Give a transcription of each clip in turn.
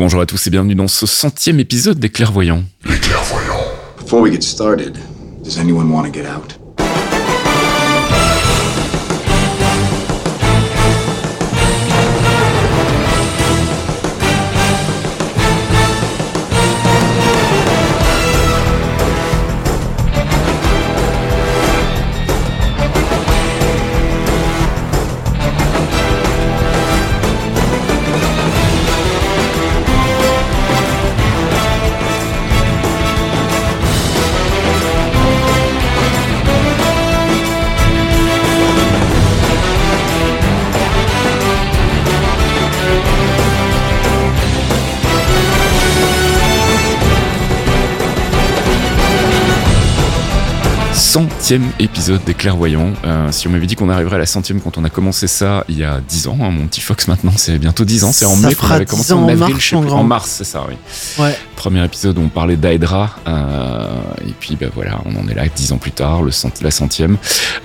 Bonjour à tous et bienvenue dans ce centième épisode des Clairvoyants. Les clairvoyants. Before we get started, does anyone want to get out? Centième épisode des Clairvoyants. Euh, si on m'avait dit qu'on arriverait à la centième quand on a commencé ça il y a dix ans, hein, mon petit Fox maintenant c'est bientôt dix ans, c'est en Ça mai qu'on avait 10 commencé en en avril, mars, je sais plus. en mars c'est ça oui. Ouais. Premier épisode où on parlait d'Hydra euh, et puis ben voilà on en est là dix ans plus tard, le cent- la centième.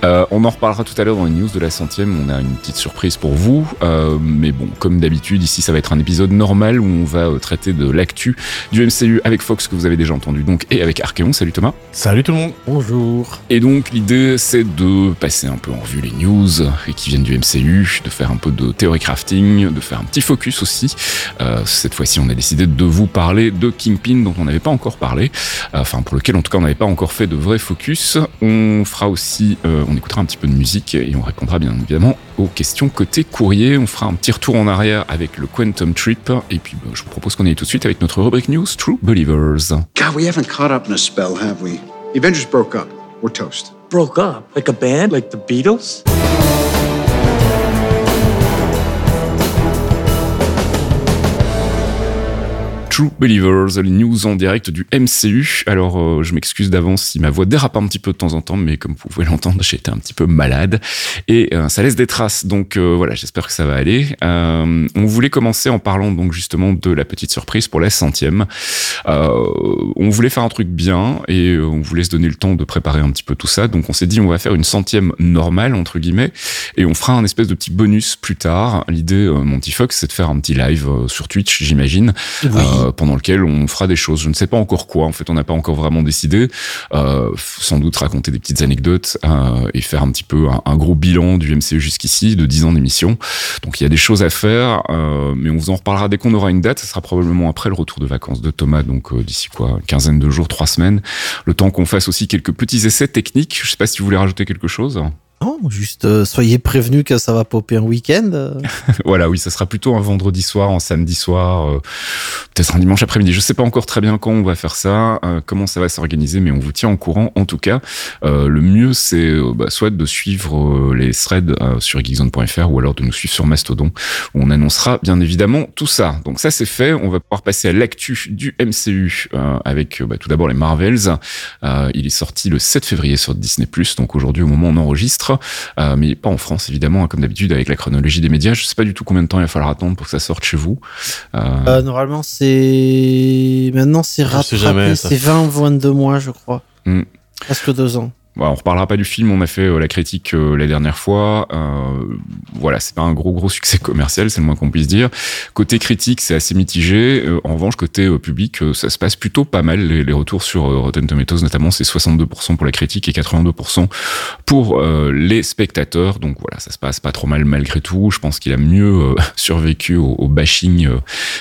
Euh, on en reparlera tout à l'heure dans les news de la centième, on a une petite surprise pour vous, euh, mais bon comme d'habitude ici ça va être un épisode normal où on va euh, traiter de l'actu du MCU avec Fox que vous avez déjà entendu donc et avec Archeon. Salut Thomas. Salut tout le monde Bonjour. Et donc l'idée c'est de passer un peu en revue les news qui viennent du MCU, de faire un peu de théorie crafting, de faire un petit focus aussi. Euh, cette fois-ci on a décidé de vous parler de Kingpin dont on n'avait pas encore parlé, euh, enfin pour lequel en tout cas on n'avait pas encore fait de vrai focus. On fera aussi, euh, on écoutera un petit peu de musique et on répondra bien évidemment aux questions côté courrier. On fera un petit retour en arrière avec le Quantum Trip et puis bah, je vous propose qu'on aille tout de suite avec notre rubrique news True Believers. God, we haven't caught up in a spell, have we? Avengers broke up. We're toast. Broke up like a band, like the Beatles. True Believers, les news en direct du MCU. Alors, euh, je m'excuse d'avance si ma voix dérape un petit peu de temps en temps, mais comme vous pouvez l'entendre, j'ai été un petit peu malade et euh, ça laisse des traces. Donc euh, voilà, j'espère que ça va aller. Euh, on voulait commencer en parlant donc justement de la petite surprise pour la centième. Euh, on voulait faire un truc bien et euh, on voulait se donner le temps de préparer un petit peu tout ça. Donc on s'est dit on va faire une centième normale entre guillemets et on fera un espèce de petit bonus plus tard. L'idée, euh, Monty Fox, c'est de faire un petit live sur Twitch, j'imagine Oui. Euh, pendant lequel on fera des choses. Je ne sais pas encore quoi. En fait, on n'a pas encore vraiment décidé. Euh, sans doute raconter des petites anecdotes euh, et faire un petit peu un, gros bilan du MCU jusqu'ici, de 10 ans d'émission. Donc il y a des choses à faire, mais on vous en reparlera dès qu'on aura une date. Ça sera probablement après le retour de vacances de Thomas, donc d'ici quoi, quinzaine de jours, trois semaines. Le temps qu'on fasse aussi quelques petits essais techniques. Je sais pas si vous voulez rajouter quelque chose. Non, juste euh, soyez prévenus que ça va popper un week-end. euh. voilà, oui, ça sera plutôt un vendredi soir, un samedi soir, euh, peut-être un dimanche après-midi. Je sais pas encore très bien quand on va faire ça, comment ça va s'organiser, mais on vous tient au courant. En tout cas, le mieux, c'est bah, soit de suivre les threads sur geekzone.fr ou alors de nous suivre sur Mastodon, où on annoncera bien évidemment tout ça. Donc ça, c'est fait. On va pouvoir passer à l'actu du MCU avec bah, tout d'abord les Marvels. Il est sorti le 7 février sur Disney+, donc aujourd'hui au moment où on enregistre. Euh, mais pas en France évidemment, hein, comme d'habitude avec la chronologie des médias. Je sais pas du tout combien de temps il va falloir attendre pour que ça sorte chez vous. Euh, Euh, normalement, c'est. Maintenant, c'est rattrapé. C'est 20 22 mois, je crois. Hmm. Presque deux ans. On reparlera pas du film, on a fait euh, la critique euh, la dernière fois. Euh, voilà, c'est pas un gros gros succès commercial, c'est le moins qu'on puisse dire. Côté critique, c'est assez mitigé. En revanche, côté public, ça se passe plutôt pas mal. Les, retours sur Rotten Tomatoes, notamment, c'est 62% pour la critique et 82% pour les spectateurs. Donc voilà, ça se passe pas trop mal malgré tout. Je pense qu'il a mieux survécu au, bashing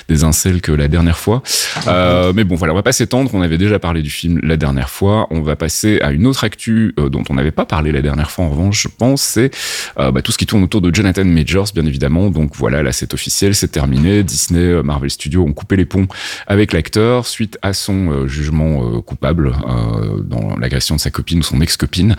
des incels que la dernière fois. Mais bon, voilà, on va pas s'étendre. On avait déjà parlé du film la dernière fois. On va passer à une autre actu MCU dont on n'avait pas parlé la dernière fois en revanche, je pense, c'est bah, tout ce qui tourne autour de Jonathan Majors, bien évidemment. Donc voilà, là c'est officiel, c'est terminé. Disney, Marvel Studios ont coupé les ponts avec l'acteur suite à son jugement coupable dans l'agression de sa copine ou son ex-copine.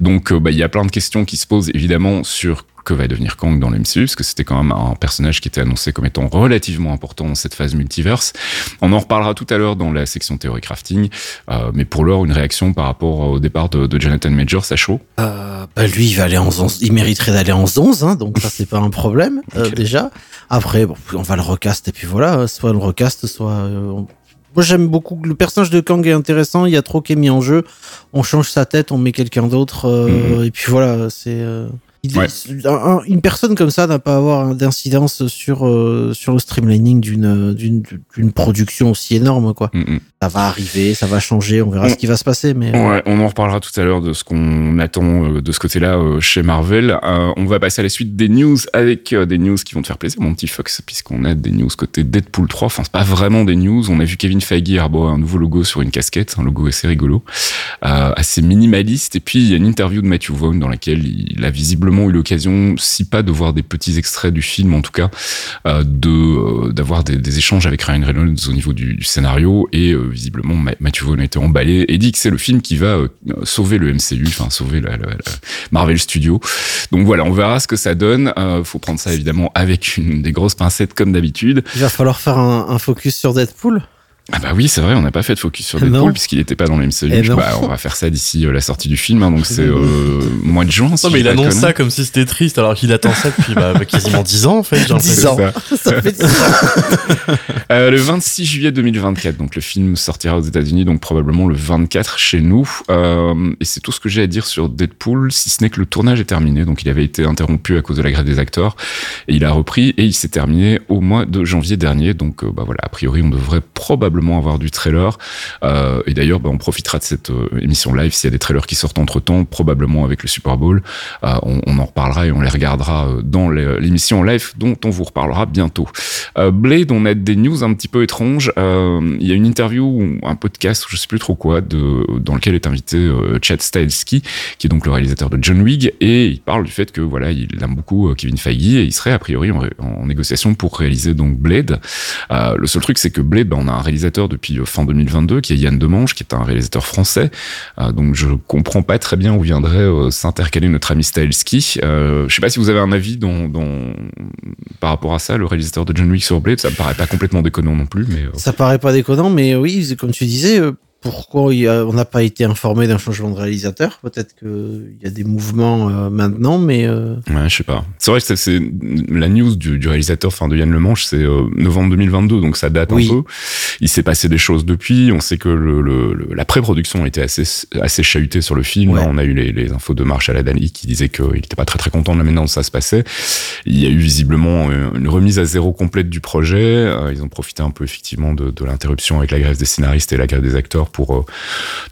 Donc bah, il y a plein de questions qui se posent évidemment sur que va devenir Kang dans l'MCU, parce que c'était quand même un personnage qui était annoncé comme étant relativement important dans cette phase multiverse. On en reparlera tout à l'heure dans la section théorie crafting, euh, mais pour l'heure, une réaction par rapport au départ de, Jonathan Majors à chaud euh, bah Lui, il va aller en 11, il mériterait d'aller en 11, hein, donc ça, c'est pas un problème, euh, déjà. Après, bon, on va le recast, et puis voilà, soit le recast, soit... Moi, j'aime beaucoup. Le personnage de Kang est intéressant. Il y a trop qui est mis en jeu. On change sa tête, on met quelqu'un d'autre. Mm-hmm. Et puis voilà, c'est une personne comme ça n'a pas à avoir d'incidence sur euh, sur le streamlining d'une d'une production aussi énorme quoi. Mm, mm. Ça va arriver, ça va changer, on verra ce qui va se passer mais euh, ouais, on en reparlera tout à l'heure de ce qu'on attend euh, de ce côté-là chez Marvel. on va passer à la suite des news avec des news qui vont te faire plaisir mon petit Fox puisqu'on a des news côté Deadpool 3, enfin c'est pas vraiment des news, on a vu Kevin Feige arborer un nouveau logo sur une casquette, un logo assez rigolo, assez minimaliste et puis il y a une interview de Matthew Vaughn dans laquelle il a visiblement eu l'occasion, si pas de voir des petits extraits du film, en tout cas, euh, de euh, d'avoir des, échanges avec Ryan Reynolds au niveau du, scénario. Et euh, visiblement, Matthew Vaughn été emballé et dit que c'est le film qui va sauver le MCU, enfin sauver la, Marvel Studios. Donc voilà, on verra ce que ça donne. faut prendre ça évidemment avec une des grosses pincettes comme d'habitude. Il va falloir faire un focus sur Deadpool? Ah bah oui, c'est vrai, on n'a pas fait de focus sur Deadpool puisqu'il n'était pas dans le MCU. Eh bah, on va faire ça d'ici euh, la sortie du film, hein, donc c'est euh, mois de juin. non, mais il annonce ça comme si c'était triste, alors qu'il attend ça depuis bah, quasiment 10 ans en fait. 10 ans. Ça. fait 10 ans. euh, le 26 juillet 2024, donc le film sortira aux États-Unis, donc probablement le 24 chez nous. Euh, et c'est tout ce que j'ai à dire sur Deadpool, si ce n'est que le tournage est terminé. Donc il avait été interrompu à cause de la grève des acteurs et il a repris et il s'est terminé au mois de janvier dernier. Donc bah voilà, a priori on devrait probablement avoir du trailer. Euh, et d'ailleurs, bah, on profitera de cette euh, émission live s'il y a des trailers qui sortent entre temps, probablement avec le Super Bowl. Euh, on, en reparlera et on les regardera dans l'émission live dont on vous reparlera bientôt. Blade, on a des news un petit peu étranges. il y a une interview un podcast, je sais plus trop quoi, dans lequel est invité Chad Stahelski, qui est donc le réalisateur de John Wick, et il parle du fait que voilà, il aime beaucoup Kevin Feige et il serait a priori en, en négociation pour réaliser donc Blade. le seul truc, c'est que Blade, bah, on a un réalisateur depuis euh, fin 2022, qui est Yann Demange, qui est un réalisateur français. Euh, donc je comprends pas très bien où viendrait euh, s'intercaler notre ami Stahelski. je sais pas si vous avez un avis dans, par rapport à ça, le réalisateur de John Wick sur Blade, ça me paraît pas complètement déconnant non plus, mais ça paraît pas déconnant, mais oui, comme tu disais, pourquoi on n'a pas été informé d'un changement de réalisateur Peut-être qu'il y a des mouvements euh, maintenant, mais... Euh... Ouais, je sais pas. C'est vrai que c'est la news du, du réalisateur, enfin de Yann Lemanche, c'est euh, novembre 2022, donc ça date un peu. Il s'est passé des choses depuis. On sait que le, le, la pré-production était assez, assez chahutée sur le film. on a eu les, les, infos de Marshall Adali qui disait qu'il n'était pas très très content de la manière dont ça se passait. Il y a eu visiblement euh, une remise à zéro complète du projet. Ils ont profité un peu effectivement de, de l'interruption avec la grève des scénaristes et la grève des acteurs pour euh,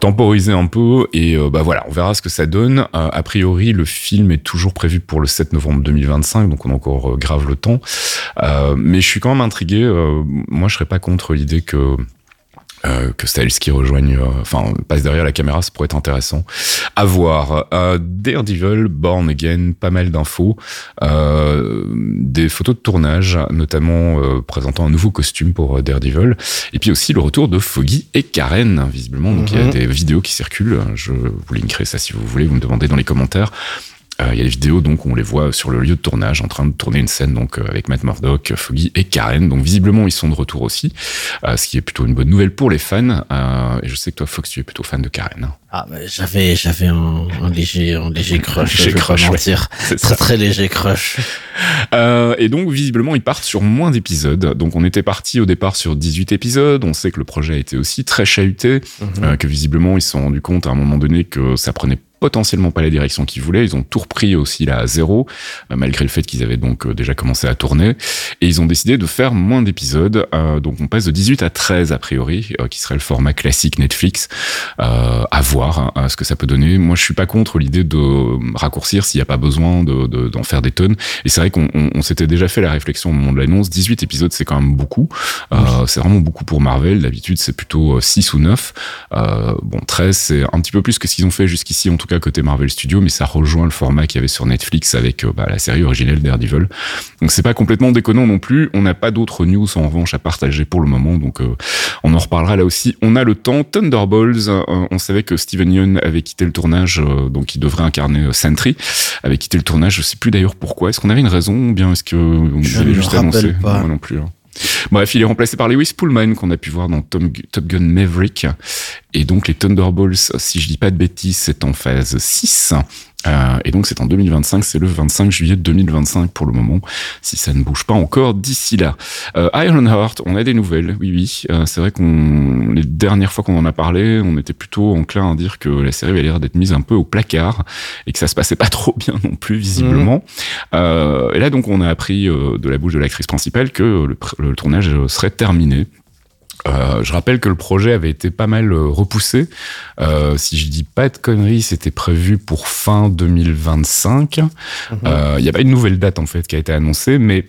temporiser un peu. Et euh, bah voilà, on verra ce que ça donne. Euh, a priori, le film est toujours prévu pour le 7 novembre 2025, donc on encore grave le temps. mais je suis quand même intrigué. moi, je serais pas contre l'idée que euh, que qui rejoigne, euh, enfin, passe derrière la caméra, ça pourrait être intéressant. À voir. Euh, Daredevil, Born Again, pas mal d'infos. Euh, des photos de tournage, notamment euh, présentant un nouveau costume pour Daredevil. Et puis aussi le retour de Foggy et Karen, visiblement. Donc il y a mhm. des vidéos qui circulent. Je vous linkerai ça si vous voulez, vous me demandez dans les commentaires. Euh, il y a des vidéos donc on les voit sur le lieu de tournage en train de tourner une scène donc euh, avec Matt Murdock, Foggy et Karen. Donc visiblement ils sont de retour aussi, euh, ce qui est plutôt une bonne nouvelle pour les fans. et je sais que toi Fox tu es plutôt fan de Karen. Hein. Ah j'avais j'avais un, un, léger un léger crush, léger crush mentir. très très léger crush. Euh, et donc visiblement ils partent sur moins d'épisodes. Donc on était parti au départ sur 18 épisodes. On sait que le projet a été aussi très chahuté, mhm. que visiblement ils se sont rendus compte à un moment donné que ça prenait potentiellement pas la direction qu'ils voulaient. Ils ont tout repris aussi là à zéro, euh, malgré le fait qu'ils avaient donc euh, déjà commencé à tourner. Et ils ont décidé de faire moins d'épisodes. Euh, donc on passe de 18 à 13 a priori, qui serait le format classique Netflix. à voir hein, ce que ça peut donner. Moi, je suis pas contre l'idée de raccourcir s'il n'y a pas besoin d'en de, d'en faire des tonnes. Et c'est vrai qu'on on, s'était déjà fait la réflexion au moment de l'annonce. 18 épisodes, c'est quand même beaucoup. c'est vraiment beaucoup pour Marvel. D'habitude, c'est plutôt 6 ou 9. bon, 13, c'est un petit peu plus que ce qu'ils ont fait jusqu'ici, en tout cas côté Marvel Studios, mais ça rejoint le format qu'il y avait sur Netflix avec euh, bah, la série originelle Daredevil. Donc c'est pas complètement déconnant non plus. On n'a pas d'autres news en revanche à partager pour le moment, donc euh, on en reparlera là aussi. On a le temps. Thunderbolts, euh, on savait que Steven Yeun avait quitté le tournage, euh, donc il devrait incarner Sentry, avait quitté le tournage. Je sais plus d'ailleurs pourquoi. Est-ce qu'on avait une raison ou bien est-ce que on Je avait juste annoncé pas. Moi non plus. hein. Bref, il est remplacé par Lewis Pullman qu'on a pu voir dans Tom- Top Gun Maverick. Et donc les Thunderbolts, si je dis pas de bêtises, c'est en phase 6. Euh, et donc c'est en 2025, c'est le 25 juillet 2025 pour le moment, si ça ne bouge pas encore d'ici là. Euh, Ironheart, on a des nouvelles, oui oui. Euh, c'est vrai qu'on les dernières fois qu'on en a parlé, on était plutôt enclin à dire que la série avait l'air d'être mise un peu au placard et que ça se passait pas trop bien non plus visiblement. Euh, et là donc on a appris de la bouche de l'actrice principale que le, le tournage serait terminé. Euh, je rappelle que le projet avait été pas mal euh, repoussé. Euh, si je dis pas de conneries, c'était prévu pour fin 2025. Euh, Il n'y a pas une nouvelle date en fait qui a été annoncée, mais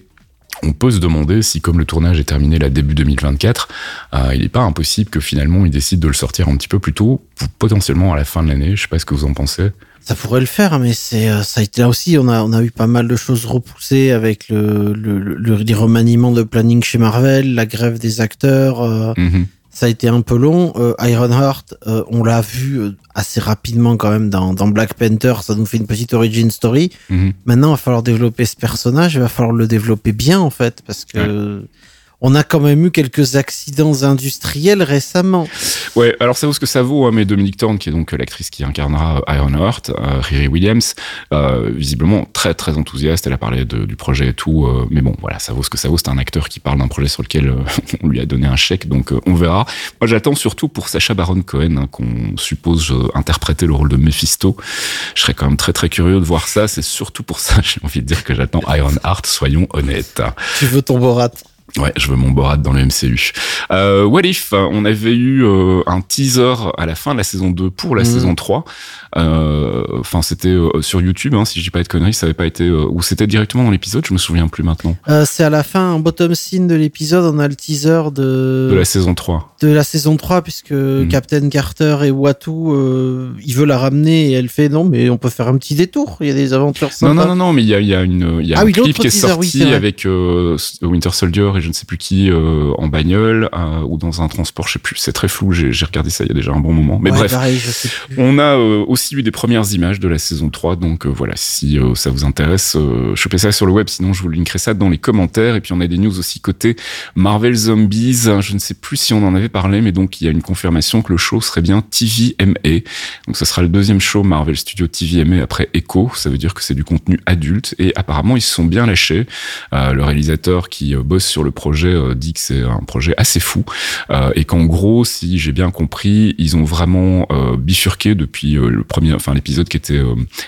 on peut se demander si, comme le tournage est terminé là début 2024, euh, il n'est pas impossible que finalement ils décident de le sortir un petit peu plus tôt, potentiellement à la fin de l'année. Je sais pas ce que vous en pensez. Ça pourrait le faire, mais c'est euh, ça a été là aussi. On a on a eu pas mal de choses repoussées avec le, le, le les remaniements de planning chez Marvel, la grève des acteurs. euh, Mhm. ça a été un peu long. Euh, Ironheart, euh, on l'a vu assez rapidement quand même dans, dans Black Panther. Ça nous fait une petite origin story. Mhm. Maintenant, il va falloir développer ce personnage. Il va falloir le développer bien en fait, parce que on a quand même eu quelques accidents industriels récemment. Ouais, alors ça vaut ce que ça vaut, hein, mais Dominique Thorne, qui est donc l'actrice qui incarnera Ironheart, euh, Riri Williams, euh, visiblement très très enthousiaste, elle a parlé de- du projet et tout, euh, mais bon, voilà, ça vaut ce que ça vaut, c'est un acteur qui parle d'un projet sur lequel euh, on lui a donné un chèque, donc euh, on verra. Moi j'attends surtout pour Sacha Baron Cohen, hein, qu'on suppose interpréter le rôle de Mephisto. Je serais quand même très très curieux de voir ça, c'est surtout pour ça, j'ai envie de dire que j'attends Ironheart, soyons honnêtes. Tu veux ton Borat? Ouais, je veux mon Borat dans le MCU. Euh, What If, on avait eu euh, un teaser à la fin de la saison 2 pour la Mhm. saison 3. Euh, Enfin, c'était euh, sur YouTube, hein, si je dis pas de conneries, ça avait pas été... euh, ou c'était directement dans l'épisode, je me souviens plus maintenant. Euh, C'est à la fin, en bottom scene de l'épisode, on a le teaser de De la saison 3. de la saison 3 puisque Captain Carter et Watu euh, il veut la ramener et elle fait non mais on peut faire un petit détour il y a des aventures sympas Non, non, non, non, mais il y a, y a, une, y a Ah un oui, clip qui est teaser, sorti avec euh, Winter Soldier et je ne sais plus qui euh, en bagnole euh, ou dans un transport, je sais plus, c'est très flou, j'ai regardé ça il y a déjà un bon moment. Mais Ouais, bref, pareil, je. On a euh, aussi eu des premières images de la saison 3, donc voilà, si ça vous intéresse, chopez ça sur le web, sinon je vous linkerai ça dans les commentaires. Et puis on a des news aussi côté Marvel Zombies, je ne sais plus si on en avait parlé, mais donc il y a une confirmation que le show serait bien TVMA. Donc ce sera le deuxième show Marvel Studio TVMA après Echo, ça veut dire que c'est du contenu adulte, et apparemment ils se sont bien lâchés. Euh, le réalisateur qui bosse sur le projet euh, dit que c'est un projet assez fou, euh, et qu'en gros, si j'ai bien compris, ils ont vraiment euh, bifurqué depuis le premier, enfin l'épisode qui était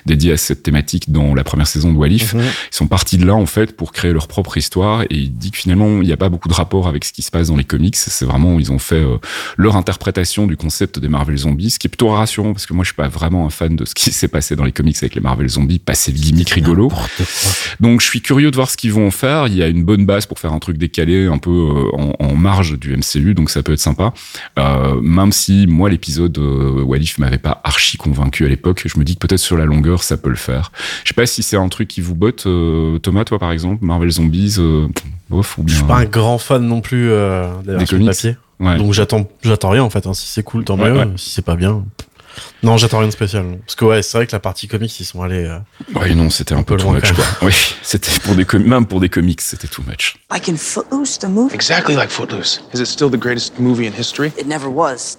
dédié à cette thématique dans la première saison de Walif. Mhm. Ils sont partis de là en fait pour créer leur propre histoire et il dit que finalement il n'y a pas beaucoup de rapport avec ce qui se passe dans les comics. C'est vraiment ils ont fait leur interprétation du concept des Marvel Zombies, ce qui est plutôt rassurant parce que moi je suis pas vraiment un fan de ce qui s'est passé dans les comics avec les Marvel Zombies, passer le gimmick rigolo. Donc je suis curieux de voir ce qu'ils vont en faire. Il y a une bonne base pour faire un truc décalé, un peu euh, en, en marge du MCU, donc ça peut être sympa. Euh, même si moi l'épisode euh, Walif m'avait pas archi convaincu à l'époque, je me dis que peut-être sur la longueur ça peut le faire. Je sais pas si c'est un truc qui vous botte, Thomas, toi par exemple, Marvel Zombies, bof ou Je bien. suis pas un grand fan non plus euh, des papier. Ouais. Donc j'attends, j'attends rien en fait. hein. Si c'est cool, tant Ouais, mieux. ouais. Si c'est pas bien, non, j'attends rien de spécial. Parce que ouais, c'est vrai que la partie comics, ils sont allés. euh, Ouais, non, c'était un peu peu too much quoi. Oui, c'était pour des com- même pour des comics, c'était too much. Like in Footloose, the movie? Exactly like Footloose. Is it still the greatest movie in history? It never was.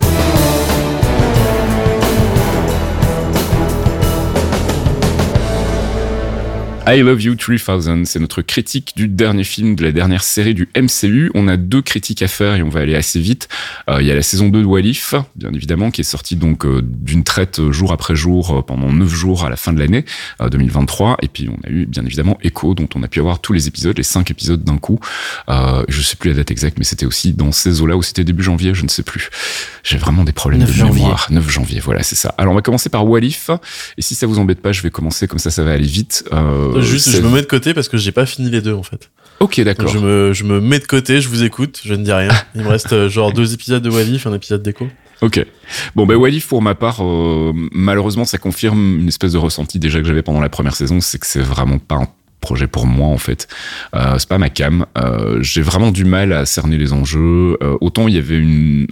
I Love You 3000, c'est notre critique du dernier film de la dernière série du MCU. On a deux critiques à faire et on va aller assez vite. Euh, il y a la saison 2 de Walif, bien évidemment, qui est sortie donc euh, d'une traite jour après jour euh, pendant 9 jours à la fin de l'année euh, 2023. Et puis on a eu bien évidemment Echo, dont on a pu avoir tous les épisodes, les 5 épisodes d'un coup. Je sais plus la date exacte, mais c'était aussi dans ces eaux-là ou c'était début janvier, je ne sais plus. J'ai vraiment des problèmes 9 de janvier. mémoire. 9 janvier, voilà, c'est ça. Alors on va commencer par Walif. Et si ça vous embête pas, je vais commencer comme ça, ça va aller vite. Euh, Juste, c'est- je me mets de côté parce que j'ai pas fini les deux en fait. Ok, d'accord. je me, je me mets de côté, je vous écoute, je ne dis rien. Il me reste euh, genre deux épisodes de Walif, un épisode d'écho. Ok. Bon, ben, Walif, pour ma part, euh, malheureusement, ça confirme une espèce de ressenti déjà que j'avais pendant la première saison, c'est que c'est vraiment pas un projet pour moi en fait. Euh, c'est pas ma cam. Euh, j'ai vraiment du mal à cerner les enjeux. Euh, autant il y avait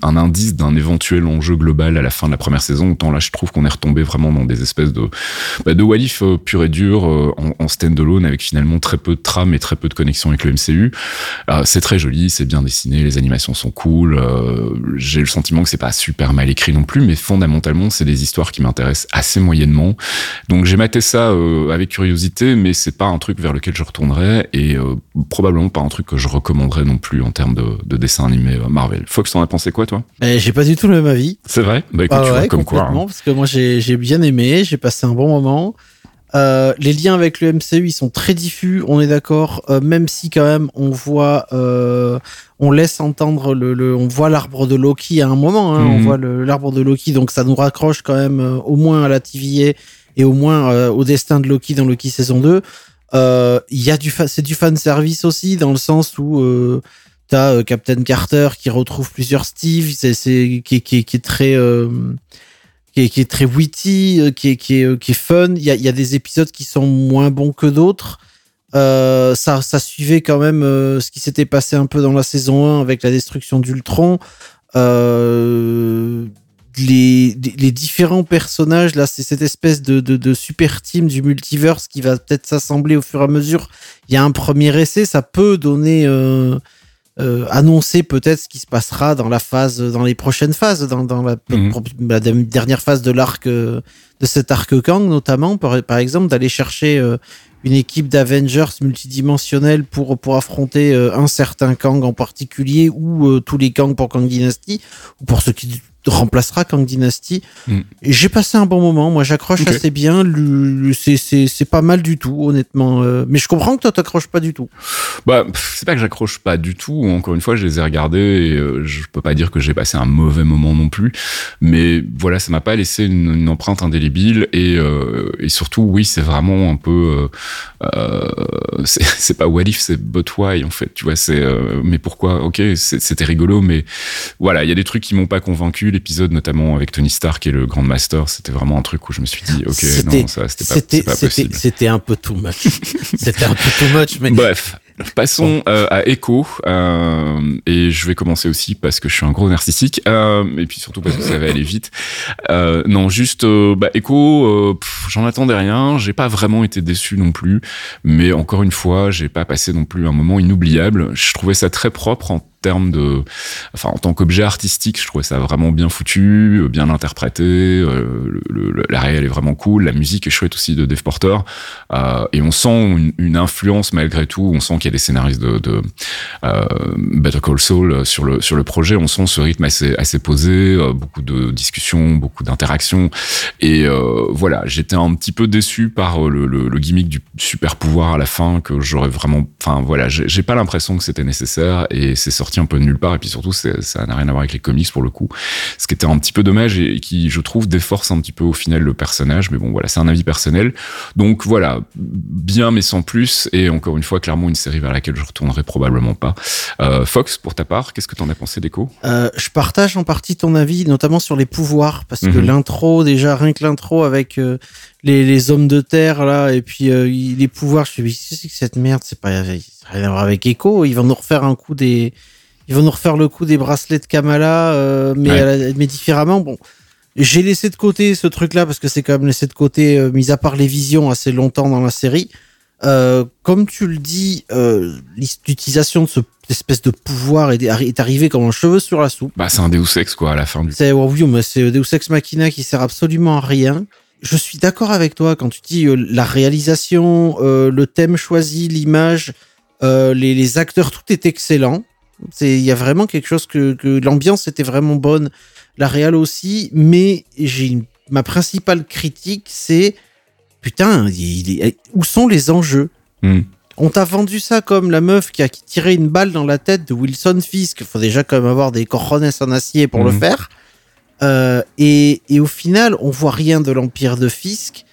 un indice d'un éventuel enjeu global à la fin de la première saison, autant là je trouve qu'on est retombé vraiment dans des espèces de bah, de Walif euh, pur et dur en, en stand-alone avec finalement très peu de trame et très peu de connexion avec le MCU. C'est très joli, c'est bien dessiné, les animations sont cool. j'ai le sentiment que c'est pas super mal écrit non plus, mais fondamentalement c'est des histoires qui m'intéressent assez moyennement. Donc j'ai maté ça avec curiosité, mais c'est pas un truc vers lequel je retournerai et euh, probablement pas un truc que je recommanderais non plus en termes de, de dessin animé euh, Marvel. Fox, t'en as pensé quoi toi? Eh, j'ai pas du tout le même avis. C'est vrai? Bah écoute, Ah tu vois comme quoi. hein. parce que moi j'ai bien aimé, j'ai passé un bon moment. Euh, les liens avec le MCU ils sont très diffus, on est d'accord. euh, même si quand même on voit, euh, on laisse entendre le, le- on voit l'arbre de Loki à un moment, hein, on Mhm. voit l'arbre de Loki, donc ça nous raccroche quand même au moins à la TVA et au moins au destin de Loki dans Loki saison 2. Euh, y a du, c'est du fan service aussi dans le sens où euh, T'as euh, Captain Carter qui retrouve plusieurs Steve, c'est qui, qui, est- qui est très euh, qui, est, qui est très witty, euh, qui est qui est, euh, qui est fun. Il y a, y a des épisodes qui sont moins bons que d'autres. Euh, ça ça suivait quand même euh, ce qui s'était passé un peu dans la saison 1 avec la destruction d'Ultron. Euh, les, les- les différents personnages là, c'est cette espèce de, de, de super team du multiverse qui va peut-être s'assembler au fur et à mesure. Il y a un premier essai, ça peut donner euh, euh, annoncer peut-être ce qui se passera dans la phase, dans les prochaines phases, dans, dans la, Mhm. la dernière phase de l'arc, euh, de cet arc Kang notamment, par, par exemple, d'aller chercher euh, une équipe d'Avengers multidimensionnelle pour pour affronter euh, un certain Kang en particulier ou euh, tous les Kang pour Kang Dynasty ou pour ce qui remplacera Kang Dynasty. Et j'ai passé un bon moment. Moi, j'accroche assez bien. C'est pas mal du tout, honnêtement. Euh, mais je comprends que toi t'accroches pas du tout. Bah, c'est pas que j'accroche pas du tout. Encore une fois, je les ai regardés et euh, je peux pas dire que j'ai passé un mauvais moment non plus. Mais voilà, ça m'a pas laissé une, une empreinte indélébile et, euh, et surtout, oui, c'est vraiment un peu. Euh, c'est pas what if, c'est but why en fait. Tu vois, c'est. euh, mais pourquoi? Ok, c'était rigolo, mais voilà, il y a des trucs qui m'ont pas convaincu. L'épisode notamment avec Tony Stark et le Grand Master, c'était vraiment un truc où je me suis dit, ok, non, ça, c'était pas, pas c'était possible. c'était un peu too much. c'était un peu too much, mais Bref, passons euh, à Echo. euh, et je vais commencer aussi parce que je suis un gros narcissique. euh, et puis surtout parce que ça va aller vite. Non, juste bah, Echo, j'en attendais rien. J'ai pas vraiment été déçu non plus. Mais encore une fois, j'ai pas passé non plus un moment inoubliable. Je trouvais ça très propre en termes de, enfin en tant qu'objet artistique, je trouvais ça vraiment bien foutu, bien interprété. euh, la réelle est vraiment cool, la musique est chouette aussi de Dave Porter, euh, et on sent une, influence malgré tout. On sent qu'il y a des scénaristes de, euh, Better Call Saul sur le sur le projet. On sent ce rythme assez assez posé, euh, beaucoup de discussions, beaucoup d'interactions, et euh, voilà. J'étais un petit peu déçu par euh, le, le, gimmick du super pouvoir à la fin que j'aurais vraiment. Enfin voilà, j'ai pas l'impression que c'était nécessaire et c'est sorti un peu de nulle part. Et puis surtout, ça n'a rien à voir avec les comics pour le coup. Ce qui était un petit peu dommage et qui, je trouve, déforce un petit peu au final le personnage. Mais bon, voilà, c'est un avis personnel. Donc voilà, bien mais sans plus. Et encore une fois, clairement une série vers laquelle je retournerai probablement pas. Euh, Fox, pour ta part, qu'est-ce que t'en as pensé d'Echo Euh, je partage en partie ton avis, notamment sur les pouvoirs, parce que Mhm. l'intro, déjà rien que l'intro avec euh, les, les hommes de terre là, et puis les pouvoirs, je me suis dit, c'est que cette merde? C'est pas rien à voir avec Echo. Ils vont nous refaire un coup des, ils vont nous refaire le coup des bracelets de Kamala, euh, mais Ouais. à la- mais différemment. Bon, j'ai laissé de côté ce truc-là parce que c'est quand même laissé de côté, euh, mis à part les visions, assez longtemps dans la série. Euh, comme tu le dis, l'utilisation de ce cette espèce de pouvoir est, est arrivée comme un cheveu sur la soupe. Bah, c'est un Deus Ex quoi à la fin du. C'est oh oui, mais c'est Deus Ex Machina qui sert absolument à rien. Je suis d'accord avec toi quand tu dis euh, la réalisation, euh, le thème choisi, l'image, euh, les, les acteurs, tout est excellent. C'est il y a vraiment quelque chose que, que l'ambiance était vraiment bonne, la réal aussi, mais j'ai ma principale critique c'est putain, il- est- où sont les enjeux? Hmm. on t'a vendu ça comme la meuf qui a tiré une balle dans la tête de Wilson Fisk. Il faut déjà quand même avoir des cojones en acier pour le Mhm. faire. Euh, et, et au final, on voit rien de l'empire de Fisk.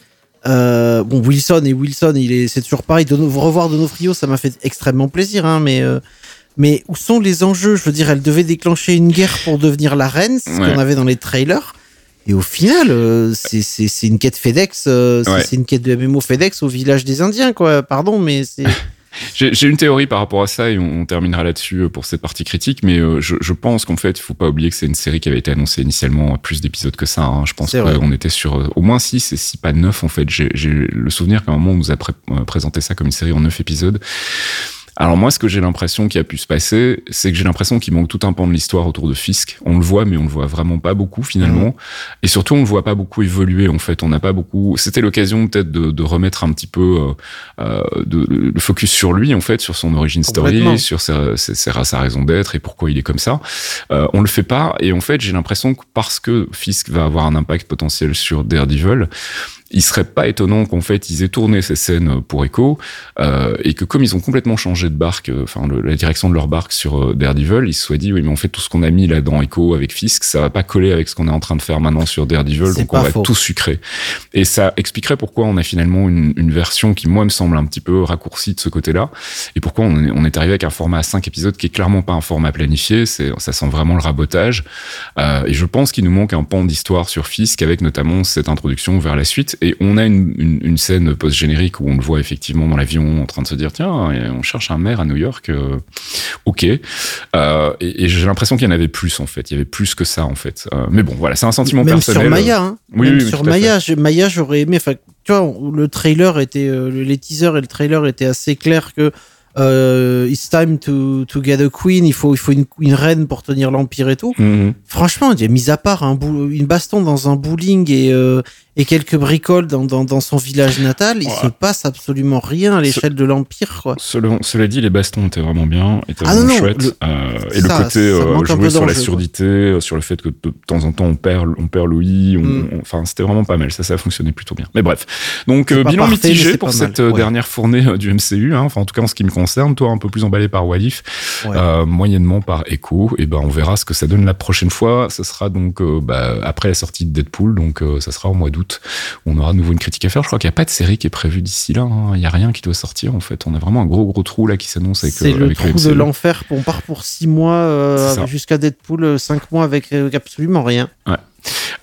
Euh, bon, Wilson et Wilson, il est, c'est toujours pareil. De nous revoir Donofrio, ça m'a fait extrêmement plaisir, hein, mais euh, Mais où sont les enjeux? Je veux dire, elle devait déclencher une guerre pour devenir la reine, ce Ouais. qu'on avait dans les trailers. Et au final, euh, c'est- une quête FedEx, euh, c'est Ouais. c'est une quête de MMO FedEx au village des Indiens, quoi. Pardon, mais c'est. J'ai une théorie par rapport à ça et on, on terminera là-dessus euh, pour cette partie critique, mais euh, je, je pense qu'en fait, il faut pas oublier que c'est une série qui avait été annoncée initialement à plus d'épisodes que ça. hein. Je pense qu'on était sur au moins 6 et si pas 9 en fait. J'ai le souvenir qu'à un moment on nous a pré- présenté ça comme une série en 9 épisodes. Alors moi, ce que j'ai l'impression qui a pu se passer, c'est que j'ai l'impression qu'il manque tout un pan de l'histoire autour de Fisk. On le voit, mais on le voit vraiment pas beaucoup finalement. Et surtout, on le voit pas beaucoup évoluer. En fait, on n'a pas beaucoup. C'était l'occasion peut-être de, de remettre un petit peu euh, euh, de, le focus sur lui, en fait, sur son origin story, sur sa, sa, sa- sa raison d'être et pourquoi il est comme ça. Euh, on le fait pas. Et en fait, j'ai l'impression que parce que Fisk va avoir un impact potentiel sur Daredevil, il serait pas étonnant qu'en fait ils aient tourné ces scènes pour Echo euh, et que comme ils ont complètement changé de barque, euh, enfin la direction de leur barque sur euh, Daredevil, ils se soient dit oui mais en fait tout ce qu'on a mis là dans Echo avec Fisk, ça va pas coller avec ce qu'on est en train de faire maintenant sur Daredevil, donc on va faux. tout sucrer. Et ça expliquerait pourquoi on a finalement une, une version qui moi me semble un petit peu raccourcie de ce côté-là et pourquoi on est, on est arrivé avec un format à 5 épisodes qui est clairement pas un format planifié, c'est ça sent vraiment le rabotage. Euh, et je pense qu'il nous manque un pan d'histoire sur Fisk avec notamment cette introduction vers la suite. Et on a une, une, une scène post-générique où on le voit effectivement dans l'avion en train de se dire tiens, on cherche un maire à New York. euh, ok. Euh, et et j'ai l'impression qu'il y en avait plus en fait. Il y avait plus que ça en fait. Euh, mais bon, voilà, c'est un sentiment Même personnel. sur Maya, hein. Oui, Même oui, sur Maya, je- Maya, j'aurais aimé. Enfin, tu vois, le trailer était, les teasers et le trailer étaient assez clairs que euh, it's time to, to get a queen. Il faut, il faut une, une reine pour tenir l'empire et tout. Mhm. Franchement, mis à part un une baston dans un bowling et, euh, et quelques bricoles dans, dans, dans son village natal, il Ouais. se passe absolument rien à l'échelle de l'empire, quoi. Selon- cela dit, les bastons étaient vraiment bien, étaient Ah, vraiment non, chouettes. le- Euh, et le côté euh, jouer sur la surdité, sur le fait que de temps en temps on perd, on perd Louis, on- Mm. enfin c'était vraiment pas mal. Ça, ça a fonctionné plutôt bien. Mais bref, donc bilan parfait, mitigé pour mal, cette ouais. dernière fournée du MCU. Hein. Enfin, en tout cas en ce qui me concerne, toi un peu plus emballé par Walif, Ouais. euh, moyennement par Echo. Et ben on verra ce que ça donne la prochaine fois. Ce sera donc euh, bah, après la sortie de Deadpool, donc euh, ça sera au mois d'août. On aura de nouveau une critique à faire. Je crois qu'il n'y a pas de série qui est prévue d'ici là. hein. Il y a rien qui doit sortir en fait. On a vraiment un gros gros trou là qui s'annonce avec, C'est le avec trou de l'enfer. On part pour six mois ça. jusqu'à Deadpool, cinq mois avec absolument rien.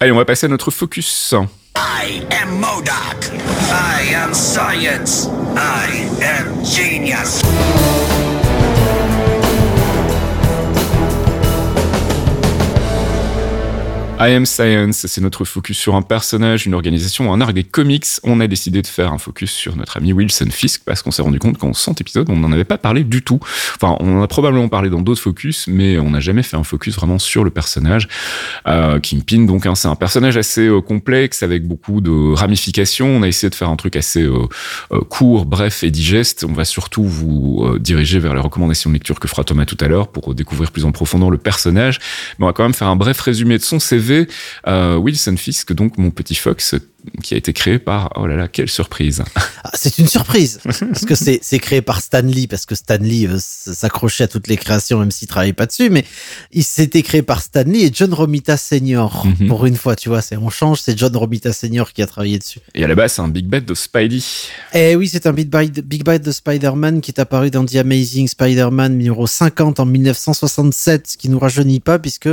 Allez, on va passer à notre focus. I am Modoc. I am science. I am genius. I Am Science, c'est notre focus sur un personnage, une organisation, un arc des comics. On a décidé de faire un focus sur notre ami Wilson Fisk parce qu'on s'est rendu compte qu'en 100 épisodes, on n'en avait pas parlé du tout. Enfin, on en a probablement parlé dans d'autres focus, mais on n'a jamais fait un focus vraiment sur le personnage. Euh, Kingpin, donc, hein, c'est un personnage assez euh, complexe avec beaucoup de ramifications. On a essayé de faire un truc assez euh, court, bref et digeste. On va surtout vous diriger vers les recommandations de lecture que fera Thomas tout à l'heure pour découvrir plus en profondeur le personnage. Mais on va quand même faire un bref résumé de son CV. Euh, Wilson Fisk, donc mon petit Fox, qui a été créé par, oh là là, quelle surprise. Ah, c'est une surprise parce que c'est c'est créé par Stan Lee parce que Stan Lee euh, s'accrochait à toutes les créations même s'il travaillait pas dessus mais il s'était créé par Stan Lee et John Romita Senior Mhm. pour une fois tu vois c'est on change c'est John Romita Senior qui a travaillé dessus Et à la base, c'est un big bet de Spidey. Eh oui c'est un big bite de Spider-Man qui est apparu dans The Amazing Spider-Man numéro 50 en 1967 ce qui nous rajeunit pas puisque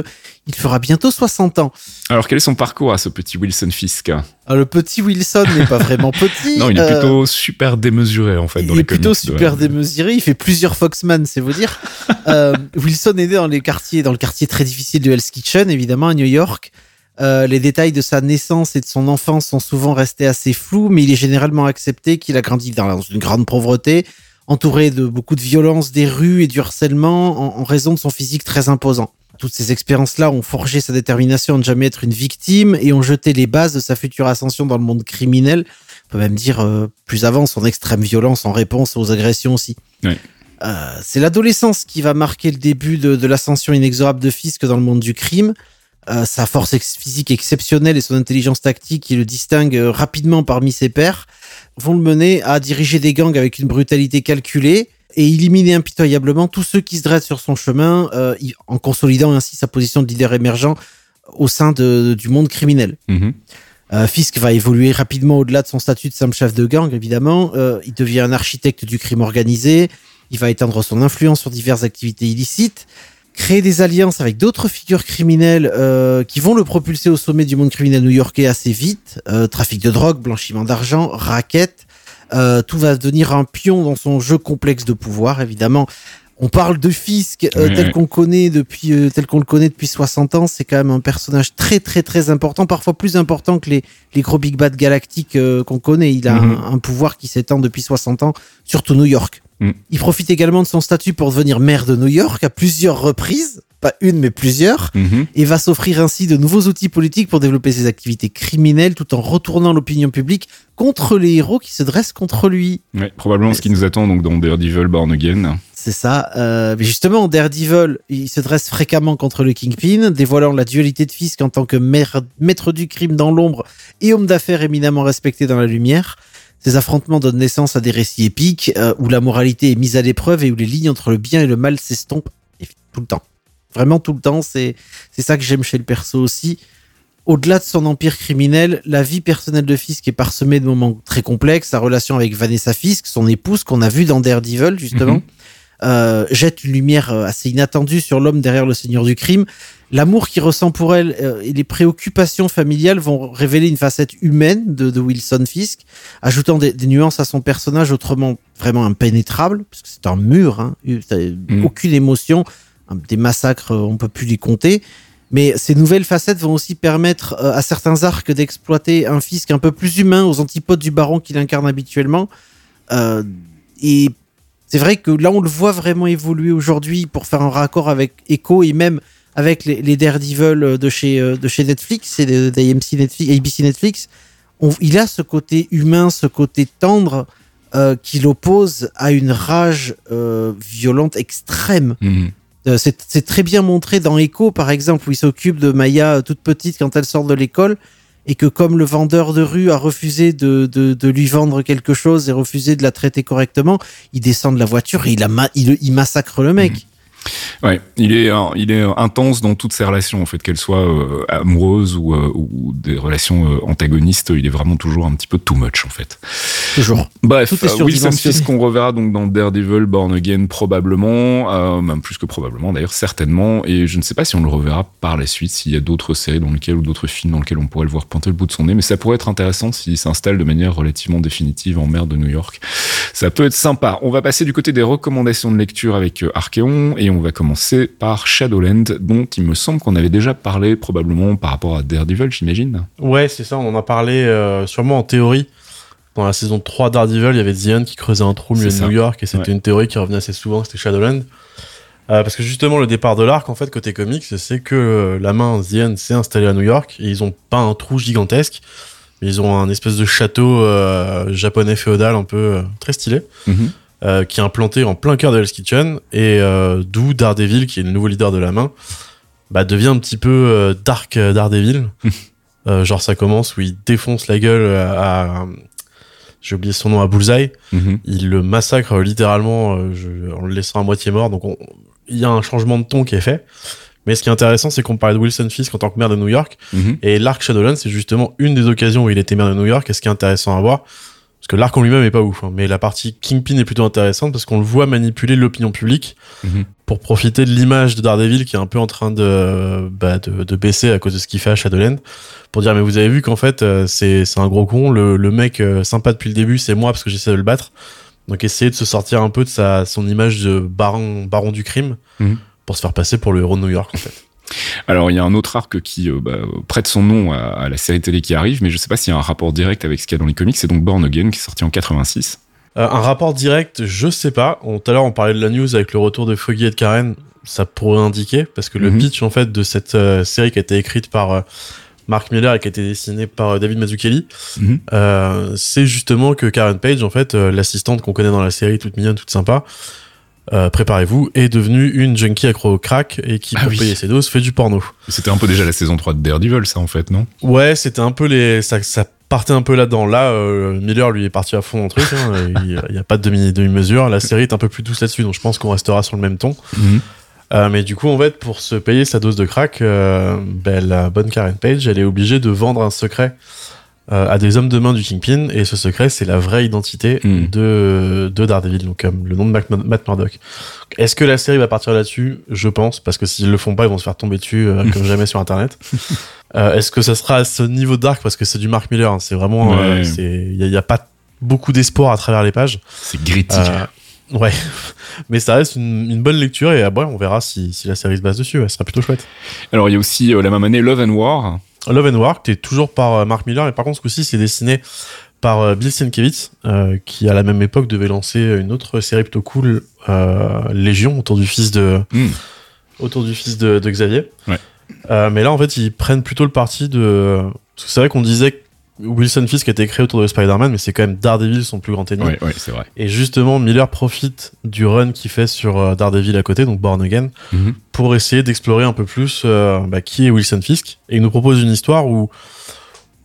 il fera bientôt 60 ans Alors, quel est son parcours à ce petit Wilson Fisk? Alors, le petit Wilson n'est pas vraiment petit Non, il est euh, plutôt super démesuré, en fait, dans il les est plutôt super démesuré. Il fait plusieurs Foxman, c'est vous dire. Euh, Wilson est né dans les quartiers, dans le quartier très difficile de Hell's Kitchen, évidemment, à New York. Euh, les détails de sa naissance et de son enfance sont souvent restés assez flous, mais il est généralement accepté qu'il a grandi dans une grande pauvreté, entouré de beaucoup de violence des rues et du harcèlement en, en raison de son physique très imposant. Toutes ces expériences-là ont forgé sa détermination à ne jamais être une victime et ont jeté les bases de sa future ascension dans le monde criminel. On peut même dire euh, plus avant son extrême violence en réponse aux agressions aussi. Euh, c'est l'adolescence qui va marquer le début de, de l'ascension inexorable de Fisk dans le monde du crime. Euh, sa force ex- physique exceptionnelle et son intelligence tactique qui le distingue rapidement parmi ses pairs vont le mener à diriger des gangs avec une brutalité calculée et éliminer impitoyablement tous ceux qui se dressent sur son chemin euh, en consolidant ainsi sa position de leader émergent au sein de- du monde criminel. Mhm. Euh, Fisk va évoluer rapidement au-delà de son statut de simple chef de gang, évidemment. Euh, il devient un architecte du crime organisé. Il va étendre son influence sur diverses activités illicites, créer des alliances avec d'autres figures criminelles euh, qui vont le propulser au sommet du monde criminel new-yorkais assez vite. Trafic de drogue, blanchiment d'argent, raquettes. Euh, tout va devenir un pion dans son jeu complexe de pouvoir, évidemment. On parle de Fisk euh, tel qu'on connaît depuis euh, tel qu'on le connaît depuis 60 ans. C'est quand même un personnage très très très important, parfois plus important que les, les gros big bad galactiques euh, qu'on connaît. Il a Mhm. un, un pouvoir qui s'étend depuis 60 ans, surtout New York. Mm. Il profite également de son statut pour devenir maire de New York à plusieurs reprises, pas une mais plusieurs, Mhm. et va s'offrir ainsi de nouveaux outils politiques pour développer ses activités criminelles tout en retournant l'opinion publique contre les héros qui se dressent contre lui. Ouais, probablement ce qui nous attend donc dans Daredevil Born Again. C'est ça. Euh, mais justement, Daredevil, il se dresse fréquemment contre le Kingpin, dévoilant la dualité de Fisk en tant que maître du crime dans l'ombre et homme d'affaires éminemment respecté dans la lumière. Ces affrontements donnent naissance à des récits épiques euh, où la moralité est mise à l'épreuve et où les lignes entre le bien et le mal s'estompent tout le temps. Vraiment tout le temps. C'est ça que j'aime chez le perso aussi. Au-delà de son empire criminel, la vie personnelle de Fisk est parsemée de moments très complexes. Sa relation avec Vanessa Fisk, son épouse, qu'on a vu dans Daredevil, justement, Mhm. euh, jette une lumière euh, assez inattendue sur l'homme derrière le seigneur du crime. L'amour qu'il ressent pour elle euh, et les préoccupations familiales vont révéler une facette humaine de, de Wilson Fisk, ajoutant des, des nuances à son personnage autrement vraiment impénétrable, parce que c'est un mur, hein, t'as aucune émotion, des massacres, euh, on peut plus les compter. Mais ces nouvelles facettes vont aussi permettre euh, à certains arcs d'exploiter un Fisk un peu plus humain aux antipodes du baron qu'il incarne habituellement. Euh, et c'est vrai que là, on le voit vraiment évoluer aujourd'hui pour faire un raccord avec Echo et même avec les, les Daredevil de chez, de chez Netflix et de- d'AMC Netflix, ABC Netflix. Il a ce côté humain, ce côté tendre qui l'oppose à une rage violente extrême. Mhm. Euh, c'est très bien montré dans Echo, par exemple, où il s'occupe de Maya euh, toute petite quand elle sort de l'école, et que comme le vendeur de rue a refusé de, lui vendre quelque chose et refusé de la traiter correctement, il descend de la voiture et il, a ma- il, il massacre le mec. Ouais, il est, euh, il est intense dans toutes ses relations, en fait, qu'elles soient euh, amoureuses ou, euh, ou des relations euh, antagonistes. Il est vraiment toujours un petit peu too much, en fait. Toujours. Bref, euh, Wilson. Fisk qu'on reverra donc dans Daredevil Born Again probablement, euh, même plus que probablement d'ailleurs certainement, et je ne sais pas si on le reverra par la suite, s'il y a d'autres séries dans lesquelles ou d'autres films dans lesquels on pourrait le voir pointer le bout de son nez, mais ça pourrait être intéressant s'il s'installe de manière relativement définitive en mer de New York. Ça peut être sympa. On va passer du côté des recommandations de lecture avec euh, Archeon, et on va commencer par Shadowland, dont il me semble qu'on avait déjà parlé probablement par rapport à Daredevil, j'imagine. Ouais, c'est ça, on en a parlé euh, sûrement en théorie. Dans la saison 3 Daredevil, il y avait Hunt qui creusait un trou au milieu C'est de ça. New York et c'était Ouais. une théorie qui revenait assez souvent, c'était Shadowland. Euh, parce que justement, le départ de l'arc, en fait, côté comics, c'est que euh, la main Hunt s'est installée à New York et ils ont pas un trou gigantesque, mais ils ont un espèce de château euh, japonais féodal un peu très stylé. Mhm. Euh, qui est implanté en plein cœur de Hell's Kitchen et euh, d'où Daredevil, qui est le nouveau leader de la main, bah, devient un petit peu euh, Dark Daredevil. Genre ça commence où il défonce la gueule à, j'ai oublié son nom à Bullseye, Mhm. il le massacre littéralement je- en le laissant à moitié mort. Donc on- il y a un changement de ton qui est fait. Mais ce qui est intéressant, c'est qu'on parlait de Wilson Fisk en tant que maire de New York. Mhm. Et l'arc Shadowland, c'est justement une des occasions où il était maire de New York. Et ce qui est intéressant à voir, parce que l'arc en lui-même est pas ouf, hein, mais la partie Kingpin est plutôt intéressante parce qu'on le voit manipuler l'opinion publique Mhm. pour profiter de l'image de Daredevil qui est un peu en train de, bah, de, de baisser à cause de ce qu'il fait à Shadowland. Pour dire, mais vous avez vu qu'en fait, euh, c'est un gros con. Le, le mec euh, sympa depuis le début, c'est moi parce que j'essaie de le battre. Donc essayer de se sortir un peu de sa, son image de baron, baron du crime Mhm. pour se faire passer pour le héros de New York en fait. Alors, il y a un autre arc qui euh, bah, prête son nom à, à la série télé qui arrive, mais je sais pas s'il y a un rapport direct avec ce qu'il y a dans les comics. C'est donc Born Again qui est sorti en 86. Euh, un rapport direct, je sais pas. Tout à l'heure, on parlait de la news avec le retour de Foggy et de Karen. Ça pourrait indiquer, parce que le Mhm. pitch, en fait, de cette euh, série qui a été écrite par Mark Miller et qui a été dessinée par David Mazzucchelli, Mhm. c'est justement que Karen Page, en fait, l'assistante qu'on connaît dans la série, toute mignonne, toute sympa, euh, préparez-vous, est devenue une junkie accro au crack et qui, Ah pour oui. payer ses doses, fait du porno. C'était un peu déjà la saison 3 de Daredevil, ça, en fait, non? Ouais, c'était un peu les. Ça, ça partait un peu là-dedans. Là, euh, Miller, lui, est parti à fond dans le truc. hein. Il n'y a pas de demi- demi-mesure. La série est un peu plus douce là-dessus, donc je pense qu'on restera sur le même ton. Euh, mais du coup, en fait, pour se payer sa dose de crack, euh, ben, la bonne Karen Page, elle est obligée de vendre un secret euh, à des hommes de main du Kingpin et ce secret c'est la vraie identité Mm. de, de Daredevil, donc euh, le nom de Mac- Matt Murdock. Est-ce que la série va partir là-dessus? Je pense, parce que s'ils le font pas, ils vont se faire tomber dessus euh, comme jamais sur Internet. Euh, Est-ce que ça sera à ce niveau dark? Parce que c'est du Mark Miller hein, C'est vraiment, euh, Ouais. il y, a- pas beaucoup d'espoir à travers les pages. C'est gritty. Euh, ouais, mais ça reste une, une bonne lecture et euh, ouais, on verra si, si la série se base dessus. Ouais, ce sera plutôt chouette. Alors, il y a aussi euh, la même année Love and War. Love and War, qui est toujours par euh, Mark Miller, mais par contre, ce coup-ci, c'est dessiné par euh, Bill Sienkiewicz, euh, qui à la même époque devait lancer une autre série plutôt cool, euh, Légion, autour du fils de, Mm. autour du fils de, de Xavier. Ouais. Euh, mais là, en fait, ils prennent plutôt le parti de. C'est vrai qu'on disait Wilson Fisk a été créé autour de Spider-Man, mais c'est quand même Daredevil son plus grand ennemi. C'est vrai. Et justement, Miller profite du run qu'il fait sur euh, Daredevil à côté, donc Born Again, Mhm. pour essayer d'explorer un peu plus euh, bah, qui est Wilson Fisk. Et il nous propose une histoire où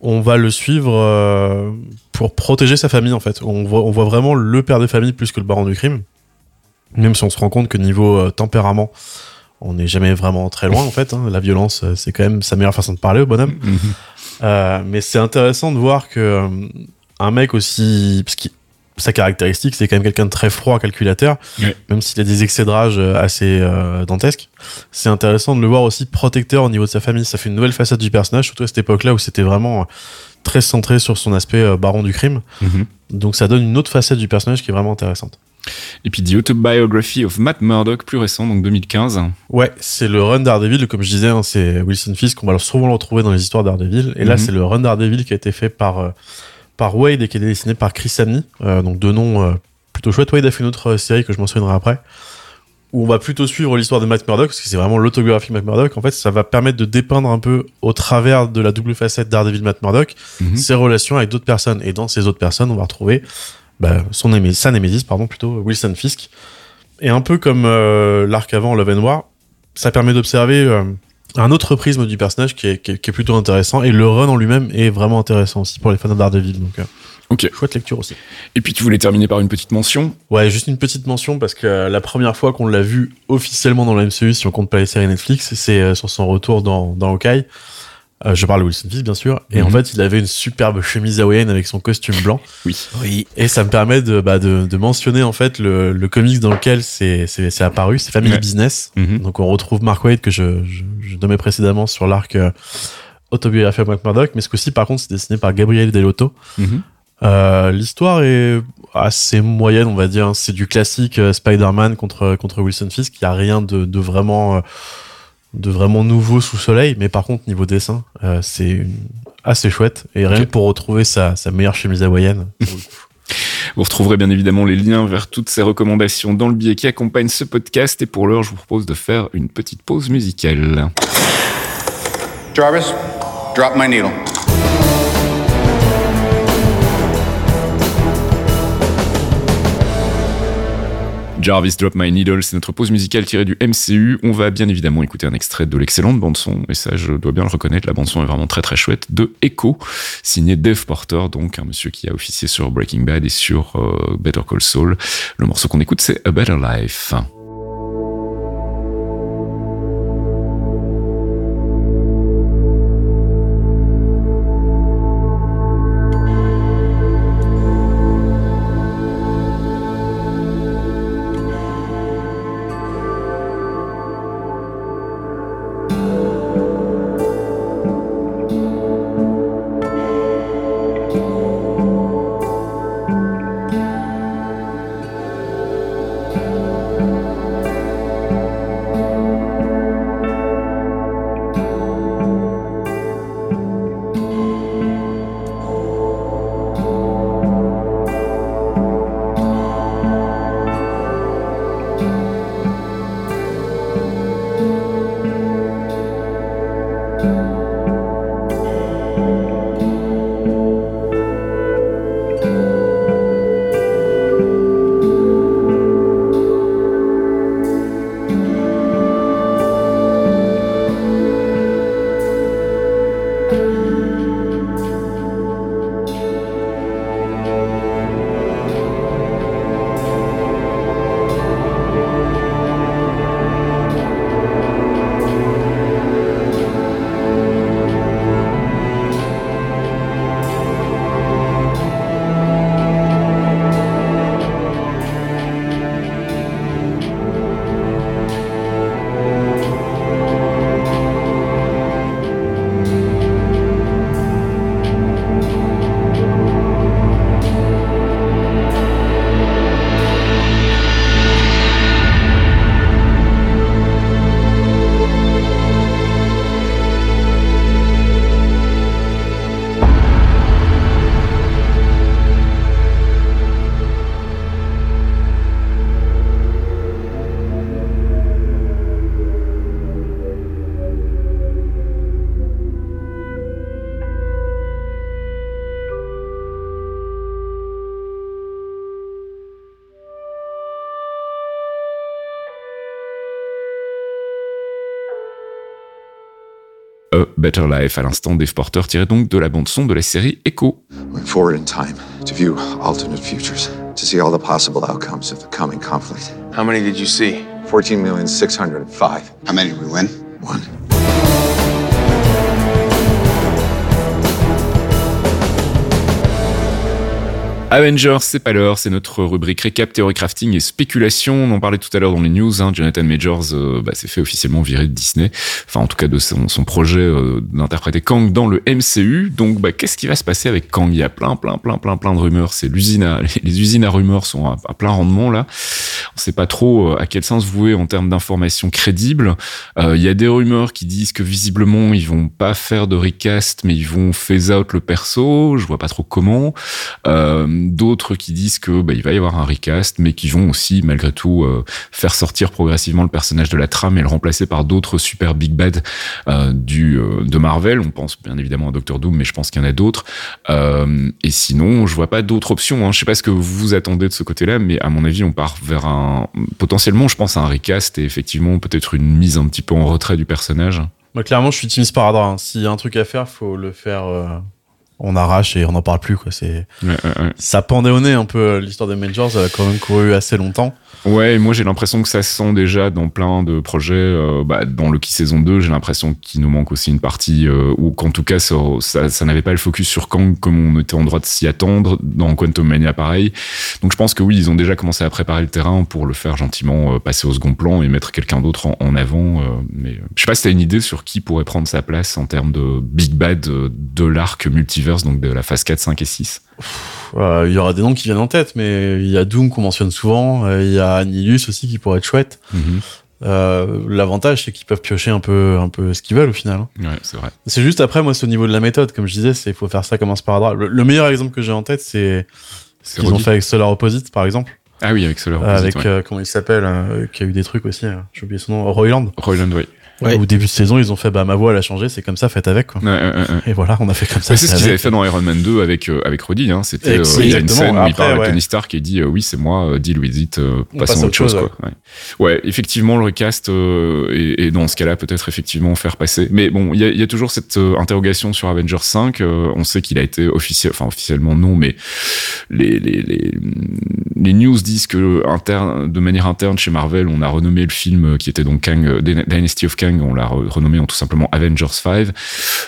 on va le suivre euh, pour protéger sa famille, en fait. On voit, on voit vraiment le père de famille plus que le baron du crime. Même si on se rend compte que niveau euh, tempérament, on n'est jamais vraiment très loin, en fait. hein. La violence, c'est quand même sa meilleure façon de parler au bonhomme. Mhm. Euh, mais c'est intéressant de voir que euh, un mec aussi, parce que sa caractéristique, c'est quand même quelqu'un de très froid, calculateur, même s'il a des excès de rage euh, assez euh, dantesques. C'est intéressant de le voir aussi protecteur au niveau de sa famille. Ça fait une nouvelle facette du personnage, surtout à cette époque-là où c'était vraiment très centré sur son aspect baron du crime. Mhm. Donc ça donne une autre facette du personnage qui est vraiment intéressante. Et puis The Autobiography of Matt Murdock, plus récent, donc 2015. Ouais, c'est le run Daredevil, comme je disais, hein, c'est Wilson Fisk, on va souvent le retrouver dans les histoires Daredevil. Et là, Mhm. c'est le run Daredevil qui a été fait par, euh, par Wade et qui est dessiné par Chris Samney. Euh, donc deux noms euh, plutôt chouettes. Wade a fait une autre série que je mentionnerai après, où on va plutôt suivre l'histoire de Matt Murdock, parce que c'est vraiment l'autobiographie de Matt Murdock. En fait, ça va permettre de dépeindre un peu au travers de la double facette Daredevil Matt Murdock, Mhm. ses relations avec d'autres personnes. Et dans ces autres personnes, on va retrouver bah, son némé- sa némésis, pardon, plutôt Wilson Fisk. Et un peu comme euh, l'arc avant Love and War, ça permet d'observer euh, un autre prisme du personnage qui est, qui est- qui est plutôt intéressant. Et le run en lui-même est vraiment intéressant aussi pour les fans de Daredevil. Donc, euh, Ok. chouette lecture aussi. Et puis tu voulais terminer par une petite mention? Ouais, juste une petite mention parce que la première fois qu'on l'a vu officiellement dans la MCU, si on compte pas les séries Netflix, c'est sur son retour dans, dans Hawkeye. Euh, je parle de Wilson Fisk, bien sûr. Et en Mhm. fait, il avait une superbe chemise hawaïenne avec son costume blanc. Oui. Oui. Et ça me permet de, bah, de, de mentionner en fait le, le comics dans lequel c'est c'est- c'est apparu, c'est Family Ouais. Business. Mhm. Donc on retrouve Mark Waid que je, je, je nommais précédemment sur l'arc euh, autobiographie de Mark Murdock, mais ce coup-ci par contre c'est dessiné par Gabriel Delotto. Mhm. Euh, L'histoire est assez moyenne, on va dire. C'est du classique euh, Spider-Man contre contre Wilson Fisk. Il y a rien de, de vraiment euh, de vraiment nouveau sous le soleil, mais par contre niveau dessin, euh, c'est une- assez chouette. Et rien Ok. que pour retrouver sa, sa meilleure chemise hawaïenne. Vous retrouverez bien évidemment les liens vers toutes ces recommandations dans le billet qui accompagne ce podcast. Et pour l'heure, je vous propose de faire une petite pause musicale. Jarvis, drop my needle. Jarvis Drop My Needle, c'est notre pause musicale tirée du MCU. On va bien évidemment écouter un extrait de l'excellente bande-son, et ça je dois bien le reconnaître, la bande-son est vraiment très très chouette, de Echo, signé Dave Porter, donc un monsieur qui a officié sur Breaking Bad et sur euh, Better Call Saul. Le morceau qu'on écoute c'est A Better Life. Better Life. À l'instant, Dave Porter tiré donc de la bande-son de la série Echo. Went forward in time to view alternate futures, to see all the possible outcomes of the coming conflict. How many did you see? 14,605. How many did we win? Avengers, c'est pas l'heure, c'est notre rubrique récap, théorie crafting et spéculation. On en parlait tout à l'heure dans les news. Hein. Jonathan Majors euh, bah, s'est fait officiellement virer de Disney, enfin en tout cas de son, projet euh, d'interpréter Kang dans le MCU. Donc bah, qu'est-ce qui va se passer avec Kang? Il y a plein, plein, plein, plein, plein de rumeurs. C'est l'usine à, les usines à rumeurs sont à plein rendement là. On sait pas trop euh, à quel sens vouer en termes d'informations crédibles. Euh, Il y a des rumeurs qui disent que visiblement ils vont pas faire de recast, mais ils vont phase out le perso. Je vois pas trop comment. Euh, D'autres qui disent que bah, il va y avoir un recast, mais qui vont aussi malgré tout faire sortir progressivement le personnage de la trame et le remplacer par d'autres super big bad du de Marvel. On pense bien évidemment à Doctor Doom, mais je pense qu'il y en a d'autres. Et sinon, je vois pas d'autres options. Hein. Je sais pas ce que vous attendez de ce côté-là, mais à mon avis, on part vers un potentiellement, je pense, à un recast et effectivement peut-être une mise un petit peu en retrait du personnage. Clairement, je suis Team Sparadrap. Hein. S'il y a un truc à faire, faut le faire. euh, on arrache et on n'en parle plus. Quoi. C'est Ouais, ouais, ouais. ça pendait au nez un peu euh, l'histoire des Majors. Elle a quand même couru assez longtemps. Ouais, et moi j'ai l'impression que ça se sent déjà dans plein de projets. euh, bah, dans Loki saison 2, j'ai l'impression qu'il nous manque aussi une partie, euh, ou qu'en tout cas ça, ça, ça n'avait pas le focus sur Kang comme on était en droit de s'y attendre. Dans Quantum Mania, pareil. Donc je pense que oui, ils ont déjà commencé à préparer le terrain pour le faire gentiment euh, passer au second plan et mettre quelqu'un d'autre en, en avant. euh, mais euh, je sais pas si t'as une idée sur qui pourrait prendre sa place en termes de Big Bad euh, de l'arc donc de la phase 4, 5 et 6. Euh, Il y aura des noms qui viennent en tête, mais il y a Doom qu'on mentionne souvent. euh, Il y a Annihilus aussi qui pourrait être chouette. Euh, L'avantage, c'est qu'ils peuvent piocher un peu, un peu ce qu'ils veulent au final. hein. Ouais, c'est vrai. C'est juste après, moi, c'est au niveau de la méthode. Comme je disais, c'est il faut faire ça comme un sparadrap. Le, le meilleur exemple que j'ai en tête, c'est ce qu'ils ont fait avec Solar Opposite, par exemple. Ah oui, avec Solar Opposite, avec ouais. euh, comment il s'appelle, euh, qui a eu des trucs aussi. J'ai oublié son nom. Royland. Royland, ouais. Ouais. Au début de saison, ils ont fait bah ma voix elle a changé, c'est comme ça, faites avec quoi. Ouais, ouais. Et voilà, on a fait comme ça. C'est ce qu'ils avaient fait dans Iron Man 2 avec euh, avec Roddy. Hein. C'était euh, il y a une scène où il parle avec ouais. Tony Stark et dit euh, oui c'est moi, euh, deal with it, euh, On passons passe à autre chose. chose, quoi. Ouais. ouais, effectivement le recast euh, et, et dans ce cas-là peut-être effectivement faire passer. Mais bon, il y a, il y a toujours cette euh, interrogation sur Avengers 5. euh, on sait qu'il a été officiel, enfin officiellement non, mais les les les, les news disent que interne, de manière interne chez Marvel, on a renommé le film qui était donc Kang, euh, Dynasty of Kang, on l'a re- renommé en tout simplement Avengers 5.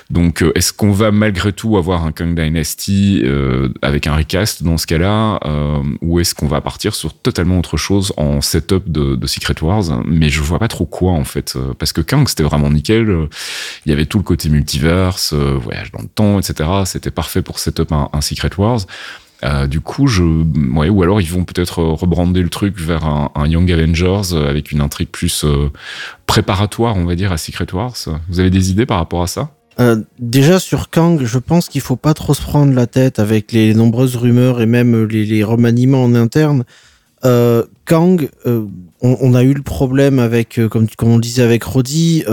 Donc, euh, est-ce qu'on va malgré tout avoir un Kang Dynasty euh, avec un recast dans ce cas-là, euh, ou est-ce qu'on va partir sur totalement autre chose en setup de, Secret Wars? Mais je vois pas trop quoi en fait, euh, parce que Kang c'était vraiment nickel. euh, Il y avait tout le côté multiverse, euh, voyage dans le temps, etc. C'était parfait pour setup un, un Secret Wars. Euh, du coup, je, ouais, ou alors ils vont peut-être rebrander le truc vers un, un Young Avengers euh, avec une intrigue plus euh, préparatoire, on va dire, à Secret Wars. Vous avez des idées par rapport à ça? Déjà sur Kang, je pense qu'il faut pas trop se prendre la tête avec les nombreuses rumeurs et même les, remaniements en interne. Kang, on, a eu le problème avec, comme, on disait avec Roddy,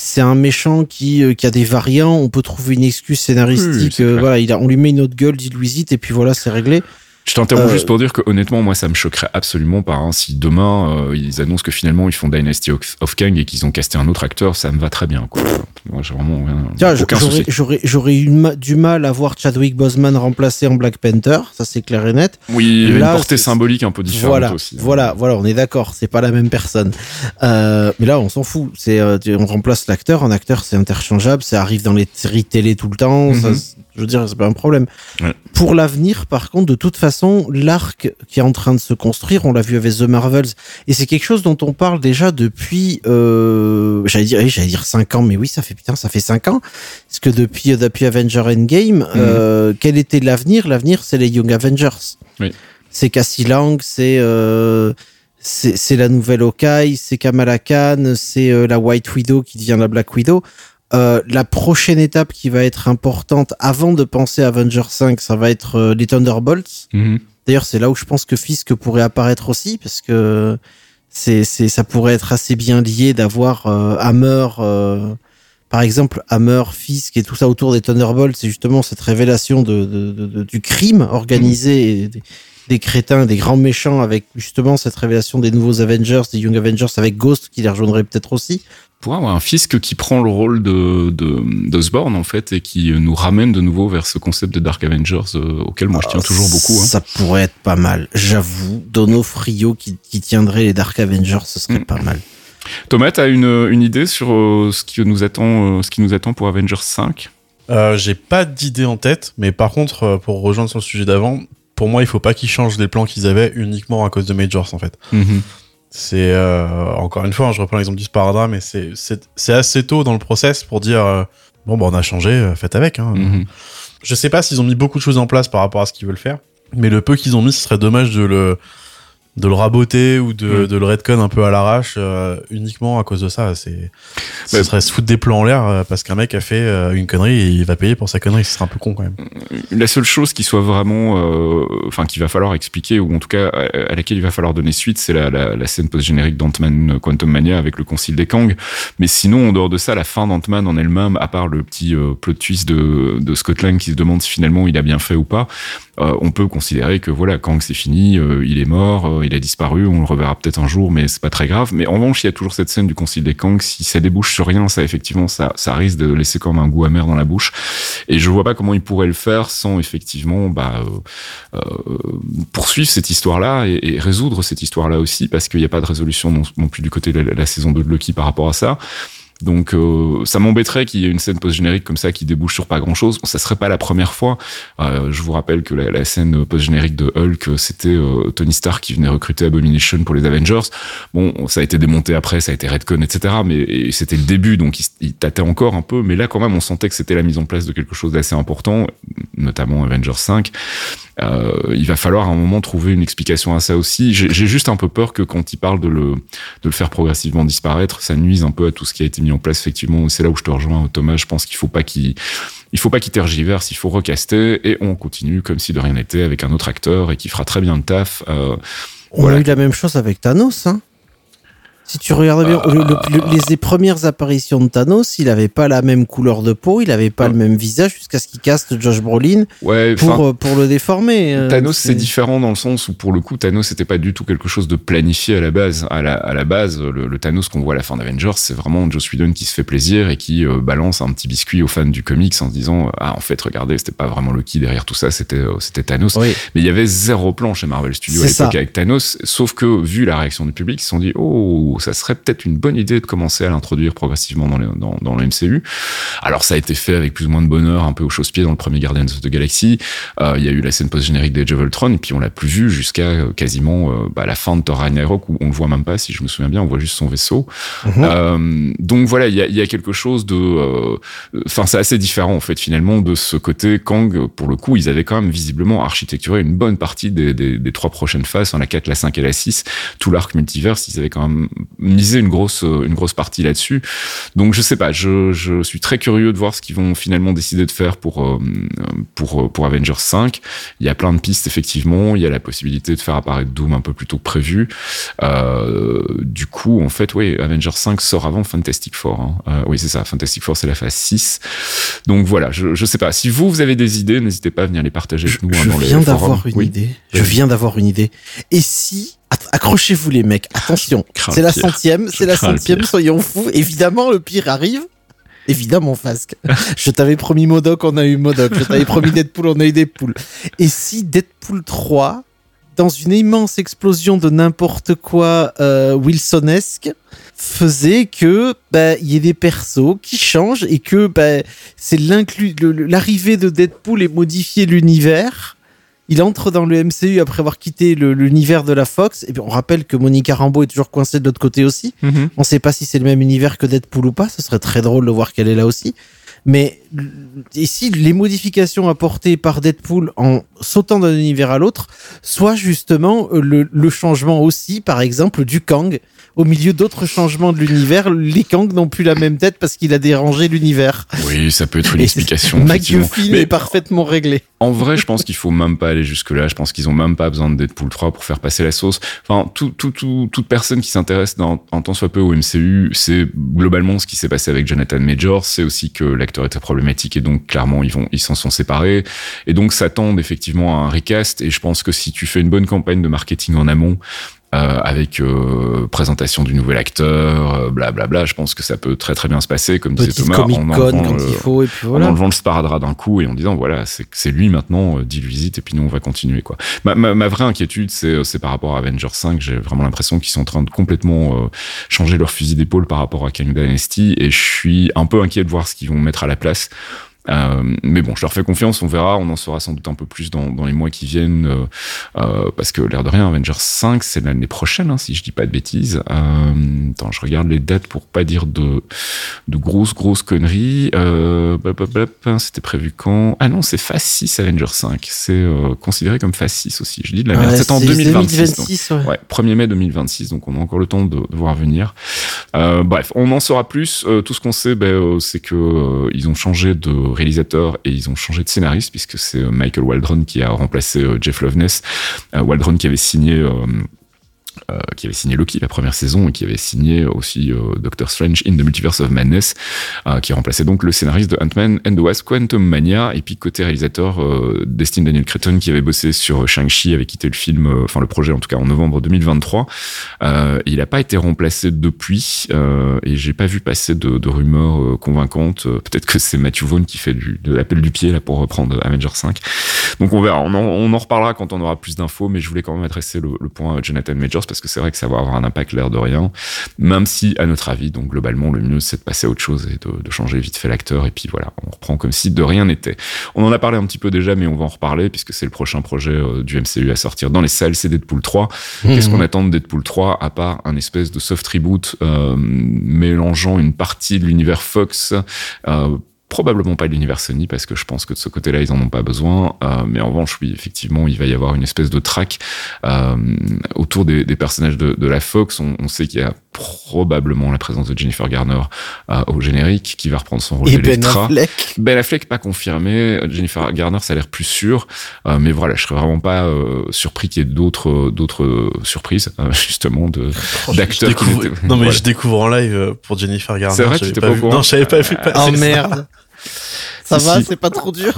c'est un méchant qui, euh, qui a des variants. On peut trouver une excuse scénaristique. euh, voilà, il a, on lui met une autre gueule, dit Louisite, et puis voilà, c'est réglé. Je t'interromps Euh, juste pour dire que honnêtement, moi, ça me choquerait absolument pas. hein. Si demain euh, ils annoncent que finalement ils font Dynasty of Kang et qu'ils ont casté un autre acteur, ça me va très bien. Quoi. Moi, j'ai vraiment rien, Tiens, j'aurais, eu ma- du mal à voir Chadwick Boseman remplacé en Black Panther, ça c'est clair et net. Oui, il y a une portée symbolique un peu différente Voilà, aussi. hein. voilà, voilà, on est d'accord, c'est pas la même personne. Euh, mais là, on s'en fout. C'est, on remplace l'acteur. Un acteur, c'est interchangeable. Ça arrive dans les séries télé tout le temps. Mhm. Je veux dire, c'est pas un problème. Ouais. Pour l'avenir, par contre, de toute façon, l'arc qui est en train de se construire, on l'a vu avec The Marvels, et c'est quelque chose dont on parle déjà depuis, euh, j'allais dire, oui, j'allais dire cinq ans, mais oui, ça fait putain, ça fait cinq ans. Parce que depuis, depuis Avenger Endgame, euh, quel était l'avenir? L'avenir, c'est les Young Avengers. Oui. C'est Cassie Lang, c'est euh, c'est c'est la nouvelle Hawkeye, c'est Kamala Khan, c'est euh, la White Widow qui devient la Black Widow. Euh, la prochaine étape qui va être importante avant de penser à Avenger 5, ça va être euh, les Thunderbolts. Mhm. D'ailleurs, c'est là où je pense que Fisk pourrait apparaître aussi, parce que c'est, c'est, ça pourrait être assez bien lié d'avoir euh, Hammer, euh, par exemple, Hammer, Fisk et tout ça autour des Thunderbolts. C'est justement cette révélation de, de- de- de- du crime organisé et des, crétins, des grands méchants avec justement cette révélation des nouveaux Avengers, des Young Avengers avec Ghost qui les rejoindrait peut-être aussi. Pour avoir un fisc qui prend le rôle de, de d'Osborn en fait et qui nous ramène de nouveau vers ce concept de Dark Avengers euh, auquel moi je tiens toujours beaucoup. hein. Ça pourrait être pas mal, j'avoue. Donofrio qui, qui tiendrait les Dark Avengers, ce serait Mm. pas mal. Thomas, t'as une, une idée sur euh, ce qui nous attend, euh, ce qui nous attend pour Avengers 5 Euh, J'ai pas d'idée en tête, mais par contre, euh, pour rejoindre sur le sujet d'avant, pour moi, il faut pas qu'ils changent les plans qu'ils avaient uniquement à cause de Majors, en fait. C'est euh, encore une fois, hein, je reprends l'exemple du sparadrap, mais c'est assez tôt dans le process pour dire euh, bon, bah, on a changé, euh, faites avec. Hein. Mhm. Je sais pas s'ils ont mis beaucoup de choses en place par rapport à ce qu'ils veulent faire, mais le peu qu'ils ont mis, ce serait dommage de le de le raboter ou de, Mm. de le redcon un peu à l'arrache euh, uniquement à cause de ça. C'est ce Bah, serait se foutre des plans en l'air euh, parce qu'un mec a fait euh, une connerie et il va payer pour sa connerie. Ce serait un peu con quand même. La seule chose qui soit vraiment, enfin, qu'il va falloir expliquer, ou en tout cas à, à laquelle il va falloir donner suite, c'est la, la, la scène post-générique d'Ant-Man Quantum Mania avec le concile des Kang. Mais sinon, en dehors de ça, la fin d'Ant-Man en elle-même, à part le petit plot twist de, de Scott Lang qui se demande si finalement il a bien fait ou pas, euh, on peut considérer que voilà, Kang c'est fini, euh, il est mort, euh, il a disparu, on le reverra peut-être un jour, mais c'est pas très grave. Mais en revanche, il y a toujours cette scène du concile des Kang. Si ça débouche sur rien, ça effectivement, ça, ça risque de laisser comme un goût amer dans la bouche. Et je vois pas comment il pourrait le faire sans effectivement bah, euh, euh, poursuivre cette histoire-là et, et résoudre cette histoire-là aussi, parce qu'il n'y a pas de résolution non, plus du côté de la, la saison 2 de Loki par rapport à ça. Donc euh, ça m'embêterait qu'il y ait une scène post-générique comme ça qui débouche sur pas grand-chose. Ça serait pas la première fois. Euh, je vous rappelle que la, scène post-générique de Hulk, c'était euh, Tony Stark qui venait recruter Abomination pour les Avengers. Bon, ça a été démonté après, ça a été redcon, etc. Mais c'était le début, donc il, il tâtait encore un peu. Mais là, quand même, on sentait que c'était la mise en place de quelque chose d'assez important, notamment Avengers 5. Euh, il va falloir à un moment trouver une explication à ça aussi. J'ai juste un peu peur que quand il parle de le, de le faire progressivement disparaître, ça nuise un peu à tout ce qui a été mis en place effectivement. C'est là où je te rejoins, Thomas. Je pense qu'il faut pas qu'il il faut pas qu'il tergiverse, il faut recaster et on continue comme si de rien n'était avec un autre acteur et qui fera très bien le taf. Euh, On Voilà. a eu la même chose avec Thanos. Hein. Si tu regardes bien, le- le- le- les, les premières apparitions de Thanos, il avait pas la même couleur de peau, il avait pas le même visage jusqu'à ce qu'il caste Josh Brolin ouais, pour, enfin, euh, pour le déformer. euh, Thanos, c'est différent dans le sens où, pour le coup, Thanos c'était pas du tout quelque chose de planifié à la base. À la, à la base, le, le Thanos qu'on voit à la fin d'Avengers, c'est vraiment Joss Whedon qui se fait plaisir et qui euh, balance un petit biscuit aux fans du comics en se disant ah en fait regardez c'était pas vraiment Loki derrière tout ça, c'était euh, c'était Thanos. Oui. Mais il y avait zéro plan chez Marvel Studios à l'époque avec Thanos, sauf que vu la réaction du public, ils se sont dit oh ça serait peut-être une bonne idée de commencer à l'introduire progressivement dans, les, dans, dans le MCU. Alors ça a été fait avec plus ou moins de bonheur, un peu au chausse-pied dans le premier Guardians of the Galaxy. Euh, Il y a eu la scène post-générique d'Age of Ultron et puis on l'a plus vu jusqu'à euh, quasiment euh, bah, la fin de Thor Ragnarok où on le voit même pas, si je me souviens bien, on voit juste son vaisseau. Mhm. Euh, donc voilà, il y a, y a quelque chose de, euh, enfin c'est assez différent en fait finalement de ce côté Kang. Pour le coup, ils avaient quand même visiblement architecturé une bonne partie des, des, des trois prochaines phases, hein, la 4, la 5 et la 6, tout l'arc multiverse, ils avaient quand même misé une grosse une grosse partie là-dessus. Donc je sais pas, je, je suis très curieux de voir ce qu'ils vont finalement décider de faire pour euh, pour pour Avengers 5. Il y a plein de pistes effectivement, il y a la possibilité de faire apparaître Doom un peu plus tôt que prévu. Euh, du coup, en fait, oui, Avengers 5 sort avant Fantastic Four. hein. Euh, oui, c'est ça, Fantastic Four, c'est la phase 6. Donc voilà, je, je sais pas. Si vous, vous avez des idées, n'hésitez pas à venir les partager avec nous hein, Je dans viens d'avoir une Oui. idée. Je viens d'avoir une idée. Et si, accrochez-vous les mecs, attention, c'est la centième, c'est la centième, soyons fous. Évidemment, le pire arrive. Évidemment, Fasque. Je t'avais promis Modoc, on a eu Modoc. Je t'avais promis Deadpool, on a eu Deadpool. Et si Deadpool 3, dans une immense explosion de n'importe quoi euh, Wilsonesque, faisait que bah, il y ait des persos qui changent et que bah, c'est l'arrivée de Deadpool et modifier l'univers. Il entre dans le MCU après avoir quitté l'univers de la Fox. Et puis on rappelle que Monica Rambeau est toujours coincée de l'autre côté aussi. Mhm. On sait pas si c'est le même univers que Deadpool ou pas. Ce serait très drôle de voir qu'elle est là aussi. Mais l- ici, les modifications apportées par Deadpool en sautant d'un univers à l'autre, soit justement euh, le, le changement aussi, par exemple, du Kang. Au milieu d'autres changements de l'univers, les Kang n'ont plus la même tête parce qu'il a dérangé l'univers. Oui, ça peut être une Et explication. McGuffin est parfaitement réglé. En vrai, je pense qu'il faut même pas aller jusque là. Je pense qu'ils ont même pas besoin de Deadpool 3 pour faire passer la sauce. Enfin, tout, tout, tout- toute personne qui s'intéresse en tant soit peu au MCU, c'est globalement ce qui s'est passé avec Jonathan Majors. C'est aussi que l'acteur était et donc clairement ils vont, ils s'en sont séparés. Et donc s'attendent effectivement effectivement un recast. Et je pense que si tu fais une bonne campagne de marketing en amont, euh, avec euh, présentation du nouvel acteur, euh, blablabla. Bla, bla, je pense que ça peut très très bien se passer, comme disait Petite Thomas, Comic en enlevant, quand le- il faut, et puis en voilà. enlevant le sparadrap d'un coup et en disant voilà c'est c'est lui maintenant, euh, dis-lui visite et puis nous on va continuer quoi. Ma, ma, ma vraie inquiétude c'est euh, c'est par rapport à Avengers 5, j'ai vraiment l'impression qu'ils sont en train de complètement euh, changer leur fusil d'épaule par rapport à Kang Dynasty et je suis un peu inquiet de voir ce qu'ils vont mettre à la place. Euh, mais bon, je leur fais confiance, on verra, on en saura sans doute un peu plus dans, dans les mois qui viennent, euh, euh, parce que l'air de rien, Avengers 5, c'est l'année prochaine, hein, si je dis pas de bêtises. Euh, attends, je regarde les dates pour pas dire de, de grosses, grosses conneries. Euh, hein, C'était prévu quand? Ah non, c'est phase 6 Avengers 5. C'est euh, considéré comme phase 6 aussi. Je dis de la merde. Ouais, c'est en c'est 2026. donc- 2026, ouais. Ouais, 1er mai 2026, donc on a encore le temps de, de voir venir. Euh, bref, on en saura plus. Euh, tout ce qu'on sait, euh, c'est que euh, ils ont changé de et ils ont changé de scénariste puisque c'est euh, Michael Waldron qui a remplacé euh, Jeff Loveness. Euh, Waldron qui avait signé. Euh, qui avait signé Loki la première saison et qui avait signé aussi euh, Doctor Strange in the Multiverse of Madness, euh, qui remplaçait donc le scénariste de Ant-Man and the Wasp Quantum Mania, et puis côté réalisateur, Destin Daniel Cretton qui avait bossé sur Shang-Chi, avait quitté le film, enfin le projet en tout cas en novembre 2023. Euh, il n'a pas été remplacé depuis, et j'ai pas vu passer de, rumeurs convaincantes. Peut-être que c'est Matthew Vaughn qui fait de l'appel du pied là pour reprendre Avengers 5. Donc on verra, on en, reparlera quand on aura plus d'infos, mais je voulais quand même adresser le point à Jonathan Majors parce que c'est vrai que ça va avoir un impact l'air de rien, même si à notre avis, donc globalement le mieux c'est de passer à autre chose et de, de changer vite fait l'acteur et puis voilà, on reprend comme si de rien n'était. On en a parlé un petit peu déjà, mais on va en reparler puisque c'est le prochain projet euh, du MCU à sortir dans les salles, c'est Deadpool 3. Qu'est-ce qu'on attend de Deadpool 3 à part un espèce de soft reboot euh, mélangeant une partie de l'univers Fox euh, Probablement pas l'univers Sony parce que je pense que de ce côté-là ils en ont pas besoin. Euh, mais en revanche, oui, effectivement, il va y avoir une espèce de track euh, autour des, personnages de, la Fox. On sait qu'il y a probablement la présence de Jennifer Garner euh, au générique qui va reprendre son rôle Et Ben d'Electra. Affleck. Ben Affleck pas confirmé, Jennifer Garner ça a l'air plus sûr, Euh, mais voilà, je serais vraiment pas euh, surpris qu'il y ait d'autres d'autres surprises euh, justement de d'acteurs découvre- Non, mais Voilà. je découvre en live euh, pour Jennifer Garner. C'est vrai, tu pas au vu. courant Non, je savais pas vu passer Oh ça. merde. Ça Si, va, si. c'est pas trop dur.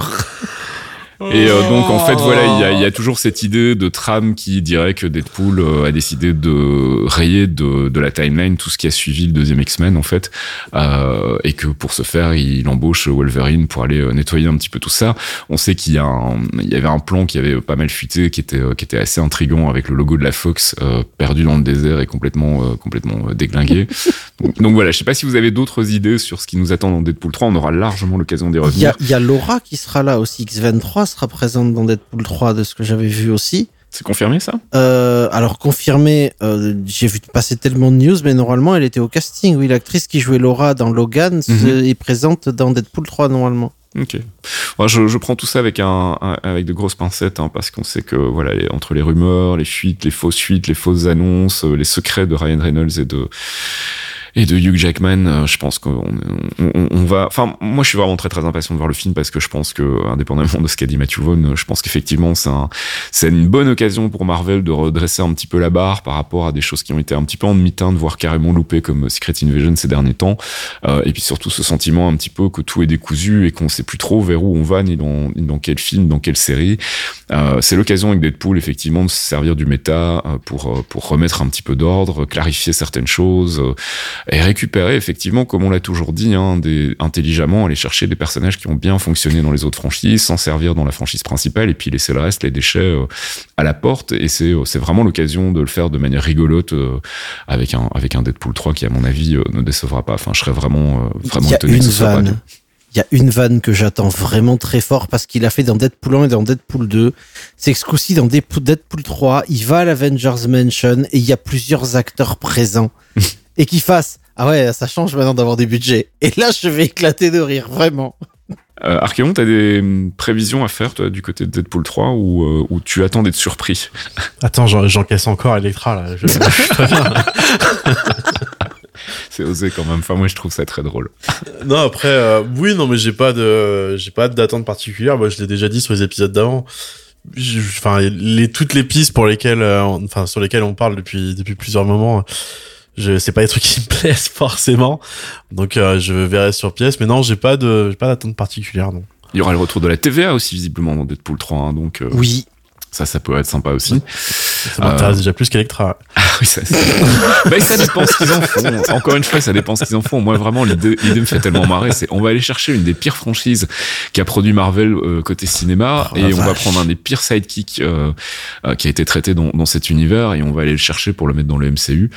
Et euh, donc en fait voilà, il y a, il y a toujours cette idée de trame qui dirait que Deadpool euh, a décidé de rayer de, de la timeline tout ce qui a suivi le deuxième X-Men en fait, euh, et que pour ce faire il embauche Wolverine pour aller euh, nettoyer un petit peu tout ça. On sait qu'il y a un, il y avait un plan qui avait pas mal fuité, qui était euh, qui était assez intrigant avec le logo de la Fox euh, perdu dans le désert et complètement euh, complètement euh, déglingué. donc, donc voilà, je sais pas si vous avez d'autres idées sur ce qui nous attend dans Deadpool 3, on aura largement l'occasion d'y Il y, revenir. a, il y a Laura qui sera là aussi. X23 sera présente dans Deadpool 3 de ce que j'avais vu aussi. C'est confirmé ça? Euh, alors confirmé, euh, j'ai vu passer tellement de news, mais normalement elle était au casting. Oui, l'actrice qui jouait Laura dans Logan Mhm. est présente dans Deadpool 3 normalement. Ok. Moi, je, je prends tout ça avec un, un- avec de grosses pincettes, hein, parce qu'on sait que voilà, les- entre les rumeurs, les fuites, les fausses fuites, les fausses annonces, euh, les secrets de Ryan Reynolds et de et de Hugh Jackman, euh, je pense qu'on on, on- va. Enfin, moi, je suis vraiment très très impatient de voir le film parce que je pense que, indépendamment de ce qu'a dit Matthew Vaughn, euh, je pense qu'effectivement, c'est un, c'est une bonne occasion pour Marvel de redresser un petit peu la barre par rapport à des choses qui ont été un petit peu en demi-teinte, voire carrément loupées comme Secret Invasion ces derniers temps. Euh, et puis surtout ce sentiment un petit peu que tout est décousu et qu'on sait plus trop vers où on va ni dans, ni dans quel film, dans quelle série. Euh, c'est l'occasion avec Deadpool effectivement de se servir du méta euh, pour euh, pour remettre un petit peu d'ordre, clarifier certaines choses euh, et récupérer effectivement, comme on l'a toujours dit, hein, des, intelligemment aller chercher des personnages qui ont bien fonctionné dans les autres franchises, s'en servir dans la franchise principale et puis laisser le reste, les déchets euh, à la porte. Et c'est euh, c'est vraiment l'occasion de le faire de manière rigolote euh, avec un avec un Deadpool 3 qui à mon avis euh, ne décevra pas. Enfin, je serais vraiment vraiment Il y a étonné une que ce soit pas vanne. Il y a une vanne que j'attends vraiment très fort parce qu'il a fait dans Deadpool 1 et dans Deadpool 2. C'est que ce coup-ci, dans Deadpool 3, il va à l'Avengers Mansion et il y a plusieurs acteurs présents. et qu'il fasse Ah ouais, ça change maintenant d'avoir des budgets. Et là, je vais éclater de rire, vraiment. Euh, Archéon, t'as des hum, prévisions à faire toi du côté de Deadpool 3 ou euh, ou tu attends d'être surpris? Attends, j'en- j'encaisse encore Electra là. Je. C'est osé quand même. Enfin, moi, je trouve ça très drôle. Non, après, euh, oui, non, mais j'ai pas de, j'ai pas d'attente particulière. Moi, je l'ai déjà dit sur les épisodes d'avant. Enfin, les toutes les pistes pour lesquelles, euh, enfin, sur lesquelles on parle depuis depuis plusieurs moments, je c'est pas des trucs qui me plaisent forcément. Donc, euh, je verrai sur pièce. Mais non, j'ai pas de, j'ai pas d'attente particulière. Non. Il y aura le retour de la TVA aussi visiblement dans Deadpool 3, hein, donc euh, Oui. Ça, ça peut être sympa aussi. Ça m'intéresse déjà plus qu'Electra. Ah oui, ça, bah, ça dépend ce qu'ils en font. Encore une fois, ça dépend ce qu'ils en font. Moi, vraiment, l'idée, l'idée me fait tellement marrer. C'est, on va aller chercher une des pires franchises qui a produit Marvel euh, côté cinéma, Oh, et on va prendre un des pires sidekicks euh, euh, qui a été traité dans, dans cet univers, et on va aller le chercher pour le mettre dans le MCU.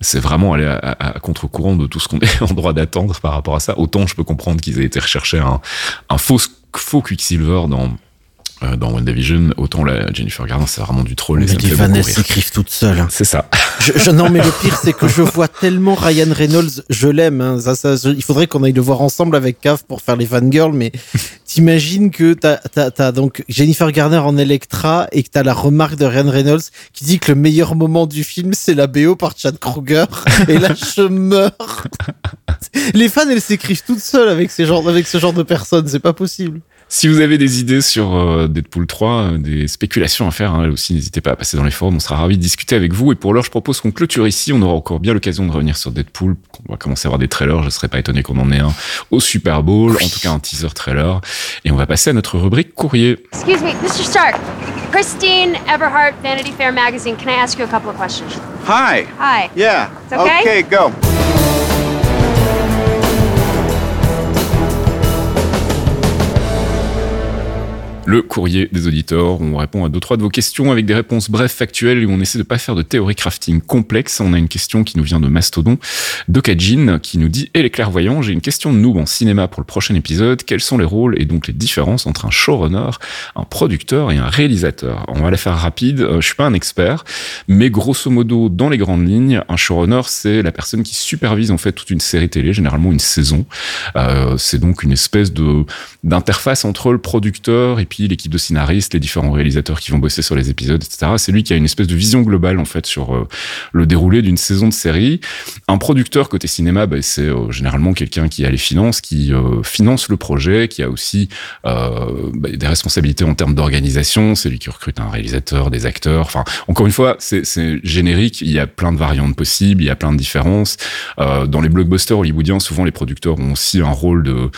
C'est vraiment aller à, à- à contre-courant de tout ce qu'on est en droit d'attendre par rapport à ça. Autant je peux comprendre qu'ils aient été rechercher un, un faux, faux Quicksilver dans euh, dans WandaVision, autant la Jennifer Garner, c'est vraiment du troll et ça les vannes, elles s'écrivent toutes seules. hein. C'est ça. Je, je- non, mais le pire, c'est que je vois tellement Ryan Reynolds, je l'aime. hein, ça, ça, je- il faudrait qu'on aille le voir ensemble avec Cav pour faire les fangirls, mais t'imagines que t'as, t'as, t'as donc Jennifer Garner en Electra et que t'as la remarque de Ryan Reynolds qui dit que le meilleur moment du film, c'est la BO par Chad Kruger. et là, je meurs. Les fans, elles s'écrivent toutes seules avec, ces genres, avec ce genre de personnes. C'est pas possible. Si vous avez des idées sur euh, Deadpool 3, euh, des spéculations à faire, hein, là aussi, n'hésitez pas à passer dans les forums, on sera ravis de discuter avec vous. Et pour l'heure, je propose qu'on clôture ici. On aura encore bien l'occasion de revenir sur Deadpool. On va commencer à avoir des trailers. Je serais pas étonné qu'on en ait un au Super Bowl, en tout cas un teaser trailer. Et on va passer à notre rubrique courrier. Excuse me, Mr. Stark. Christine Everhart, Vanity Fair magazine. Can I ask you a couple of questions? Hi. Hi. Yeah. It's okay? Okay, go. Le courrier des auditeurs. On répond à deux, trois de vos questions avec des réponses brèves, factuelles, où on essaie de pas faire de théorie crafting complexe. On a une question qui nous vient de Mastodon, de Kajin, qui nous dit, et les clairvoyants, j'ai une question de noob en cinéma pour le prochain épisode. Quels sont les rôles et donc les différences entre un showrunner, un producteur et un réalisateur? On va la faire rapide. Euh, Je suis pas un expert, mais grosso modo, dans les grandes lignes, un showrunner, c'est la personne qui supervise en fait toute une série télé, généralement une saison. Euh, c'est donc une espèce de d'interface entre le producteur et puis l'équipe de scénaristes, les différents réalisateurs qui vont bosser sur les épisodes, etc. C'est lui qui a une espèce de vision globale en fait sur euh, le déroulé d'une saison de série. Un producteur côté cinéma, bah, c'est euh, généralement quelqu'un qui a les finances, qui euh, finance le projet, qui a aussi bah, des responsabilités en termes d'organisation. C'est lui qui recrute un réalisateur, des acteurs. Enfin, encore une fois, c'est générique. Il y a plein de variantes possibles, il y a plein de différences. Dans les blockbusters hollywoodiens, souvent les producteurs ont aussi un rôle de,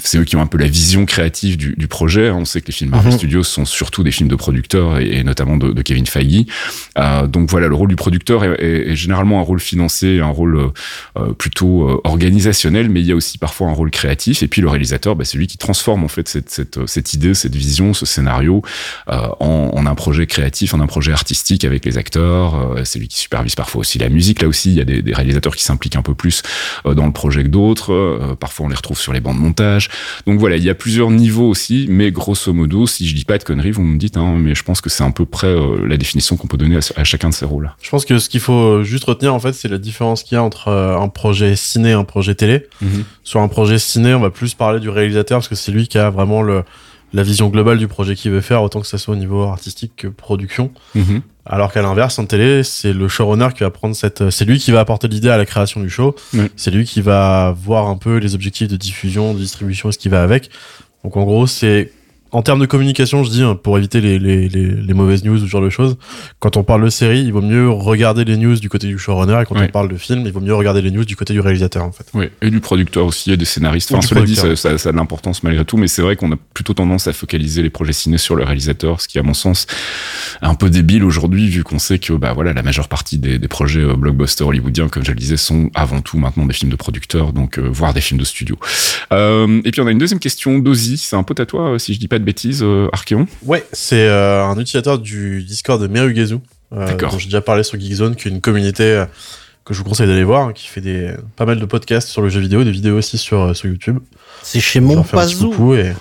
c'est eux qui ont un peu la vision créative du, projet. On sait que les films Marvel Mhm. Studios sont surtout des films de producteurs et, et notamment de, de Kevin Feige. Euh, donc voilà, le rôle du producteur est, est- est généralement un rôle financier, un rôle euh, euh, plutôt organisationnel, mais il y a aussi parfois un rôle créatif. Et puis le réalisateur, bah, c'est lui qui transforme en fait cette, cette, cette idée, cette vision, ce scénario en, en un projet créatif, en un projet artistique avec les acteurs. C'est lui qui supervise parfois aussi la musique. Là aussi, il y a des, des réalisateurs qui s'impliquent un peu plus dans le projet que d'autres. Parfois, on les retrouve sur les bancs de montage. Donc voilà, il y a plusieurs niveaux aussi, mais grosso modo, si je dis pas de conneries, vous me dites, hein, mais je pense que c'est à peu près euh, la définition qu'on peut donner à, à chacun de ces rôles. Je pense que ce qu'il faut juste retenir, en fait, c'est la différence qu'il y a entre euh, un projet ciné et un projet télé. Sur un projet ciné, on va plus parler du réalisateur parce que c'est lui qui a vraiment le, la vision globale du projet qu'il veut faire, autant que ça soit au niveau artistique que production. Mhm. Alors qu'à l'inverse, en télé, c'est le showrunner qui va prendre cette, c'est lui qui va apporter l'idée à la création du show. C'est lui qui va voir un peu les objectifs de diffusion, de distribution et ce qui va avec. Donc en gros, c'est en termes de communication, je dis, hein, pour éviter les, les, les, les mauvaises news ou ce genre de choses, quand on parle de série, il vaut mieux regarder les news du côté du showrunner, et quand on parle de film, il vaut mieux regarder les news du côté du réalisateur, en fait. Oui, et du producteur aussi, et des scénaristes. Enfin, cela dit, ça, producteur. ça, ça a de l'importance malgré tout, mais c'est vrai qu'on a plutôt tendance à focaliser les projets ciné sur le réalisateur, ce qui, à mon sens, est un peu débile aujourd'hui, vu qu'on sait que, bah voilà, la majeure partie des, des projets euh, blockbusters hollywoodiens, comme je le disais, sont avant tout maintenant des films de producteurs, donc euh, voire des films de studio. Euh, et puis on a une deuxième question d'Ozzy, c'est un pote à toi, euh, si je dis pas de bêtises, euh, Archeon. Ouais, c'est euh, un utilisateur du Discord de Merugezu, euh, D'accord. dont j'ai déjà parlé sur Geekzone, qui est une communauté que je vous conseille d'aller voir, hein, qui fait des pas mal de podcasts sur le jeu vidéo, des vidéos aussi sur, euh, sur YouTube. C'est chez Je mon leur fais un petit Pazou. coucou et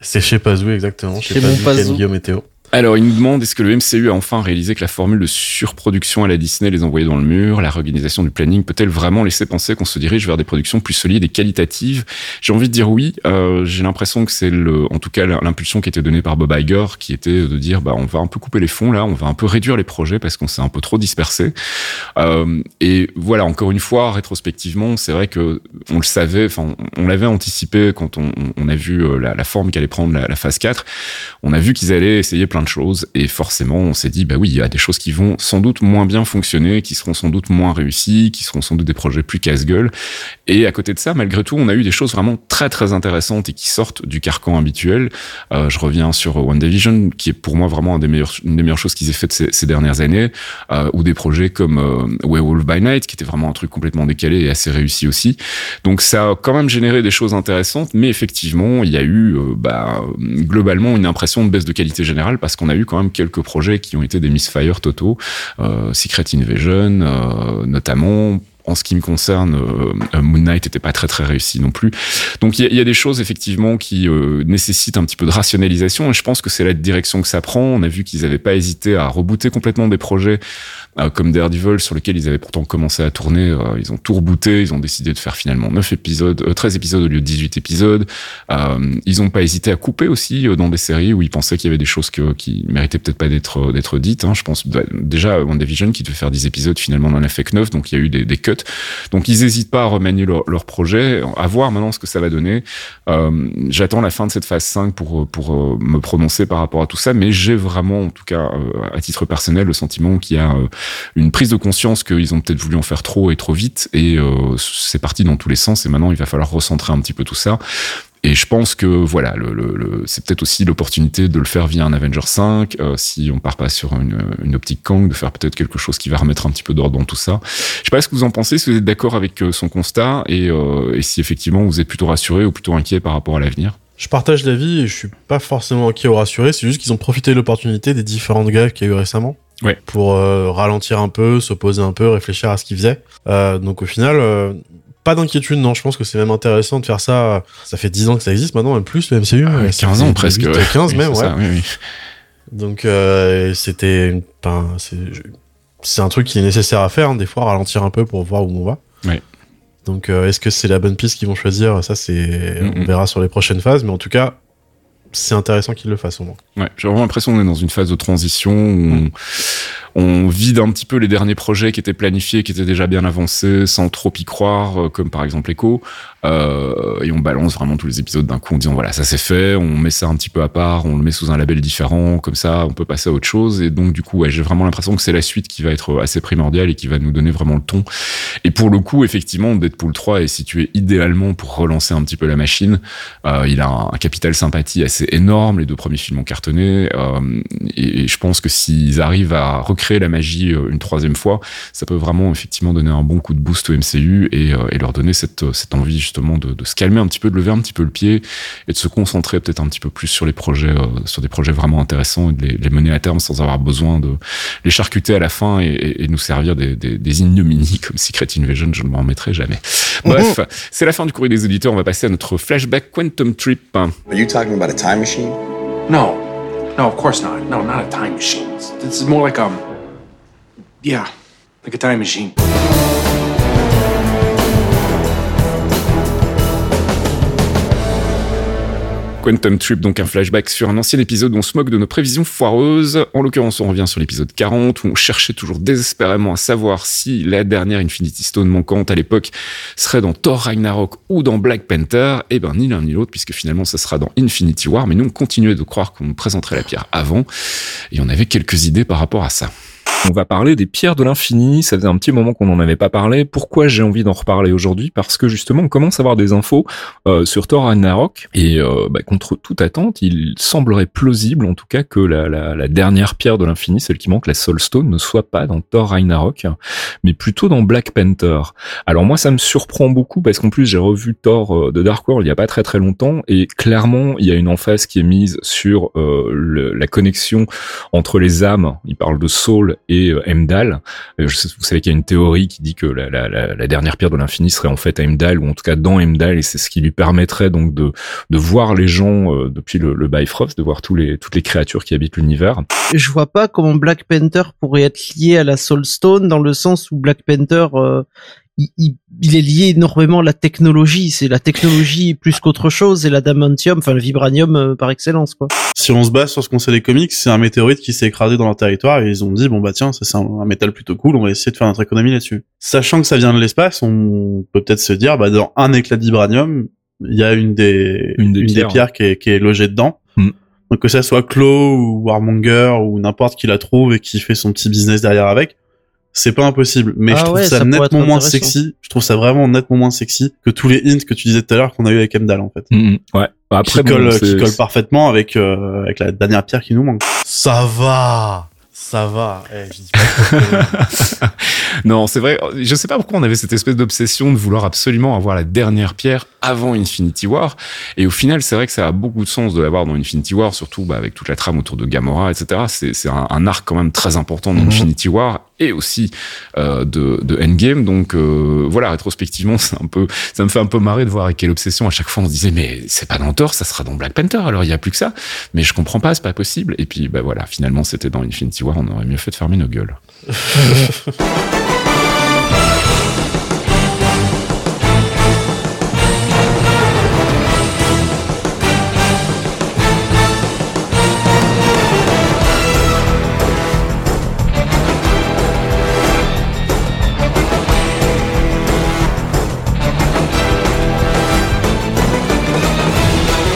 c'est chez Pazou exactement, chez, Chez Pazou, Guillaume et Théo. Alors, il nous demande est-ce que le MCU a enfin réalisé que la formule de surproduction à la Disney les envoyait dans le mur? La réorganisation du planning peut-elle vraiment laisser penser qu'on se dirige vers des productions plus solides et qualitatives? J'ai envie de dire oui. Euh, J'ai l'impression que c'est en tout cas l'impulsion qui était donnée par Bob Iger, qui était de dire bah on va un peu couper les fonds là, on va un peu réduire les projets parce qu'on s'est un peu trop dispersé. Euh, et voilà, encore une fois, rétrospectivement, c'est vrai que on le savait, enfin on, l'avait anticipé quand on, a vu euh, la, forme qu'allait prendre la, phase 4. On a vu qu'ils allaient essayer plein choses et forcément on s'est dit bah oui il y a des choses qui vont sans doute moins bien fonctionner, qui seront sans doute moins réussies, qui seront sans doute des projets plus casse-gueule. Et à côté de ça, malgré tout, on a eu des choses vraiment très très intéressantes et qui sortent du carcan habituel. Euh, je reviens sur WandaVision, qui est pour moi vraiment un des meilleurs, une des meilleures choses qu'ils aient faites ces, ces dernières années, euh, ou des projets comme euh, Werewolf by Night, qui était vraiment un truc complètement décalé et assez réussi aussi. Donc ça a quand même généré des choses intéressantes, mais effectivement, il y a eu euh, bah, globalement une impression de baisse de qualité générale parce qu'on a eu quand même quelques projets qui ont été des misfires totaux, euh, Secret Invasion euh, notamment en ce qui me concerne, euh, Moon Knight n'était pas très très réussi non plus. Donc il y, y, a des choses effectivement qui euh, nécessitent un petit peu de rationalisation et je pense que c'est la direction que ça prend. On a vu qu'ils n'avaient pas hésité à rebooter complètement des projets euh, comme Daredevil sur lesquels ils avaient pourtant commencé à tourner. Euh, ils ont tout rebooté, ils ont décidé de faire finalement 9 épisodes, 13 épisodes au lieu de 18 épisodes. ils n'ont pas hésité à couper aussi dans des séries où ils pensaient qu'il y avait des choses que, qui méritaient peut-être pas d'être d'être dites. Hein. Je pense bah, déjà WandaVision qui devait faire 10 épisodes finalement n'en a fait que 9, donc il y a eu des, des cuts donc ils n'hésitent pas à remanier leur, leur, projet, à voir maintenant ce que ça va donner. Euh, J'attends la fin de cette phase 5 pour, pour euh, me prononcer par rapport à tout ça, mais j'ai vraiment, en tout cas euh, à titre personnel, le sentiment qu'il y a euh, une prise de conscience qu'ils ont peut-être voulu en faire trop et trop vite, et c'est parti dans tous les sens, et maintenant il va falloir recentrer un petit peu tout ça. Et je pense que voilà, c'est peut-être aussi l'opportunité de le faire via un Avenger 5, euh, si on part pas sur une, optique Kang, de faire peut-être quelque chose qui va remettre un petit peu d'ordre dans tout ça. Je sais pas ce que vous en pensez, si vous êtes d'accord avec euh, son constat et, euh, et si effectivement vous êtes plutôt rassuré ou plutôt inquiet par rapport à l'avenir. Je partage l'avis et je suis pas forcément inquiet ou rassuré, c'est juste qu'ils ont profité de l'opportunité des différentes grèves qu'il y a eu récemment. Ouais. Pour euh, ralentir un peu, s'opposer un peu, réfléchir à ce qu'ils faisaient. Euh, donc au final, pas d'inquiétude, non. Je pense que c'est même intéressant de faire ça. Ça fait 10 ans que ça existe maintenant, même plus, le MCU. Ah, 15 ans presque. 8, 15 oui, même, ouais. Ça, oui, oui. Donc, euh, c'était. Ben, c'est un truc qui est nécessaire à faire, hein, des fois, ralentir un peu pour voir où on va. Donc, euh, est-ce que c'est la bonne piste qu'ils vont choisir? Ça, c'est. Mm -hmm. On verra sur les prochaines phases, mais en tout cas, c'est intéressant qu'ils le fassent au moins. Ouais, j'ai vraiment l'impression qu'on est dans une phase de transition où on, on, vide un petit peu les derniers projets qui étaient planifiés, qui étaient déjà bien avancés, sans trop y croire, comme par exemple Echo. Euh, et on balance vraiment tous les épisodes d'un coup en disant voilà ça c'est fait, on met ça un petit peu à part, on le met sous un label différent, comme ça on peut passer à autre chose. Et donc du coup ouais, j'ai vraiment l'impression que c'est la suite qui va être assez primordiale et qui va nous donner vraiment le ton. Et pour le coup effectivement Deadpool 3 est situé idéalement pour relancer un petit peu la machine. Euh, il a un, un, capital sympathie assez énorme, les deux premiers films ont cartonné euh, et, et, je pense que s'ils arrivent à recréer la magie une troisième fois, ça peut vraiment effectivement donner un bon coup de boost au MCU et, et leur donner cette, cette envie justement de, de, se calmer un petit peu, de lever un petit peu le pied et de se concentrer peut-être un petit peu plus sur les projets, euh, sur des projets vraiment intéressants et de les, les, mener à terme sans avoir besoin de les charcuter à la fin et, et, et nous servir des, des, des, ignominies comme Secret Invasion, je ne m'en remettrai jamais. Bref, mmh. c'est la fin du courrier des auditeurs. On va passer à notre flashback Quantum Trip. Are you talking about a time machine? No, no, of course not. No, not a time machine. This is more like um, yeah, like a time machine. Quantum Trip, donc un flashback sur un ancien épisode où on se moque de nos prévisions foireuses. En l'occurrence, on revient sur l'épisode 40 où on cherchait toujours désespérément à savoir si la dernière Infinity Stone manquante à l'époque serait dans Thor Ragnarok ou dans Black Panther. Eh ben, ni l'un ni l'autre, puisque finalement, ça sera dans Infinity War. Mais nous, on continuait de croire qu'on nous présenterait la pierre avant. Et on avait quelques idées par rapport à ça. On va parler des pierres de l'infini. Ça faisait un petit moment qu'on n'en avait pas parlé. Pourquoi j'ai envie d'en reparler aujourd'hui? Parce que justement, on commence à avoir des infos euh, sur Thor Ragnarok et euh, bah, contre toute attente, il semblerait plausible, en tout cas, que la, dernière pierre de l'infini, celle qui manque, la Soul Stone, ne soit pas dans Thor Ragnarok, mais plutôt dans Black Panther. Alors moi, ça me surprend beaucoup parce qu'en plus, j'ai revu Thor euh, de Dark World il y a pas très très longtemps et clairement, il y a une emphase qui est mise sur euh, la connexion entre les âmes. Il parle de Soul et et Heimdall. Euh, vous savez qu'il y a une théorie qui dit que la, dernière pierre de l'infini serait en fait Heimdall, ou en tout cas dans Heimdall, et c'est ce qui lui permettrait donc de, voir les gens euh, depuis le, Bifrost, de voir toutes les créatures qui habitent l'univers. Je vois pas comment Black Panther pourrait être lié à la Soul Stone dans le sens où Black Panther euh, il, il, est lié énormément à la technologie. C'est la technologie plus qu'autre chose et l'adamantium, enfin le vibranium euh, par excellence, quoi. Si on se base sur ce qu'on sait des comics, c'est un météorite qui s'est écrasé dans leur territoire et ils ont dit bon bah tiens, ça c'est un, un, métal plutôt cool, on va essayer de faire notre économie là-dessus. Sachant que ça vient de l'espace, on peut peut-être se dire bah dans un éclat de vibranium, il y a une des une des une pierres, des pierres qui, est, qui, est, logée dedans. Mm. Donc que ça soit Claw ou Warmonger ou n'importe qui la trouve et qui fait son petit business derrière avec, c'est pas impossible. Mais Ah je trouve ouais, ça, nettement moins sexy. Je trouve ça vraiment nettement moins sexy que tous les hints que tu disais tout à l'heure qu'on a eu avec Emdal en fait. Mhm, ouais. Après, qui, colle, qui colle parfaitement avec euh, avec la dernière pierre qui nous manque. Ça va, ça va. Eh, je dis pas non, c'est vrai. Je sais pas pourquoi on avait cette espèce d'obsession de vouloir absolument avoir la dernière pierre avant Infinity War. Et au final, c'est vrai que ça a beaucoup de sens de l'avoir dans Infinity War, surtout bah, avec toute la trame autour de Gamora, etc. C'est c'est un, un arc quand même très important dans Mhm. Infinity War et aussi euh, de, de Endgame. Donc euh, voilà, rétrospectivement, c'est un peu, ça me fait un peu marrer de voir avec quelle obsession à chaque fois on se disait mais c'est pas dans Thor, ça sera dans Black Panther. Alors il y a plus que ça. Mais je comprends pas, c'est pas possible. Et puis bah voilà, finalement c'était dans Infinity War, on aurait mieux fait de fermer nos gueules.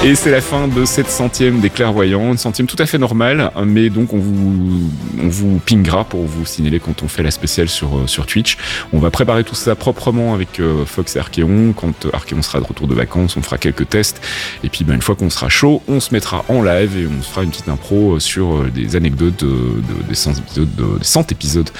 Et c'est la fin de cette centième des clairvoyants, une centième tout à fait normale, mais donc on vous, on vous pingera pour vous signaler quand on fait la spéciale sur, euh, sur Twitch. On va préparer tout ça proprement avec euh, Fox et Archeon. Quand Archeon sera de retour de vacances, on fera quelques tests. Et puis ben, une fois qu'on sera chaud, on se mettra en live et on fera une petite impro euh, sur des anecdotes de, de- des 100 épisodes, de- des 100 épisodes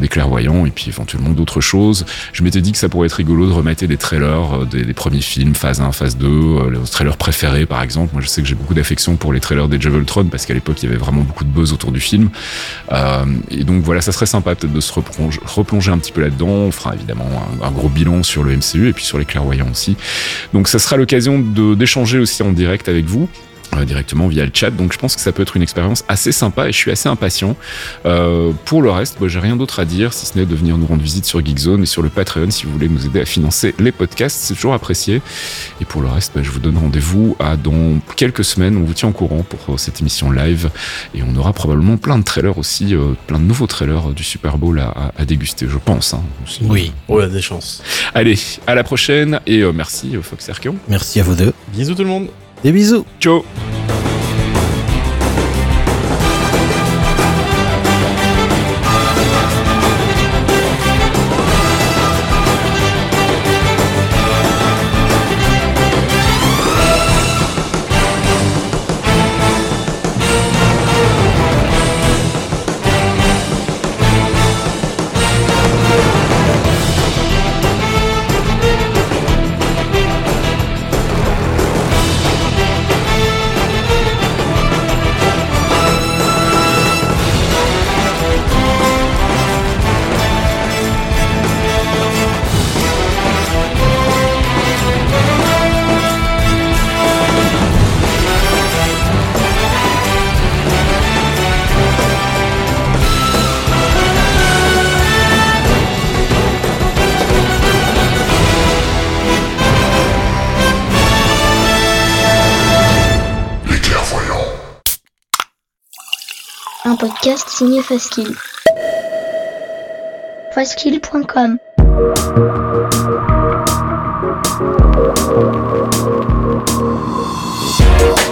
des clairvoyants et puis éventuellement d'autres choses. Je m'étais dit que ça pourrait être rigolo de remater des trailers des, des premiers films, phase 1, phase 2, euh, les trailers préférés par exemple. Moi je sais que j'ai beaucoup d'affection pour les trailers des Ultron parce qu'à l'époque il y avait vraiment beaucoup de buzz autour du film. Euh, et donc voilà, ça serait sympa peut-être de se replonger, un petit peu là-dedans. On fera évidemment un, gros bilan sur le MCU et puis sur les clairvoyants aussi. Donc ça sera l'occasion d'échanger aussi en direct avec vous. Euh, directement via le chat donc je pense que ça peut être une expérience assez sympa et je suis assez impatient Euh, pour le reste bah, j'ai rien d'autre à dire si ce n'est de venir nous rendre visite sur Geekzone et sur le Patreon si vous voulez nous aider à financer les podcasts c'est toujours apprécié et pour le reste bah, je vous donne rendez-vous à dans quelques semaines on vous tient au courant pour euh, cette émission live et on aura probablement plein de trailers aussi euh, plein de nouveaux trailers du Super Bowl à, à- à déguster je pense hein, aussi. Oui. Ouais, Oh, des chances. allez à la prochaine et euh, merci Fox Archeon Merci à vous deux. Bisous tout le monde. Des bisous. ciao signé Faskill. Faskill.com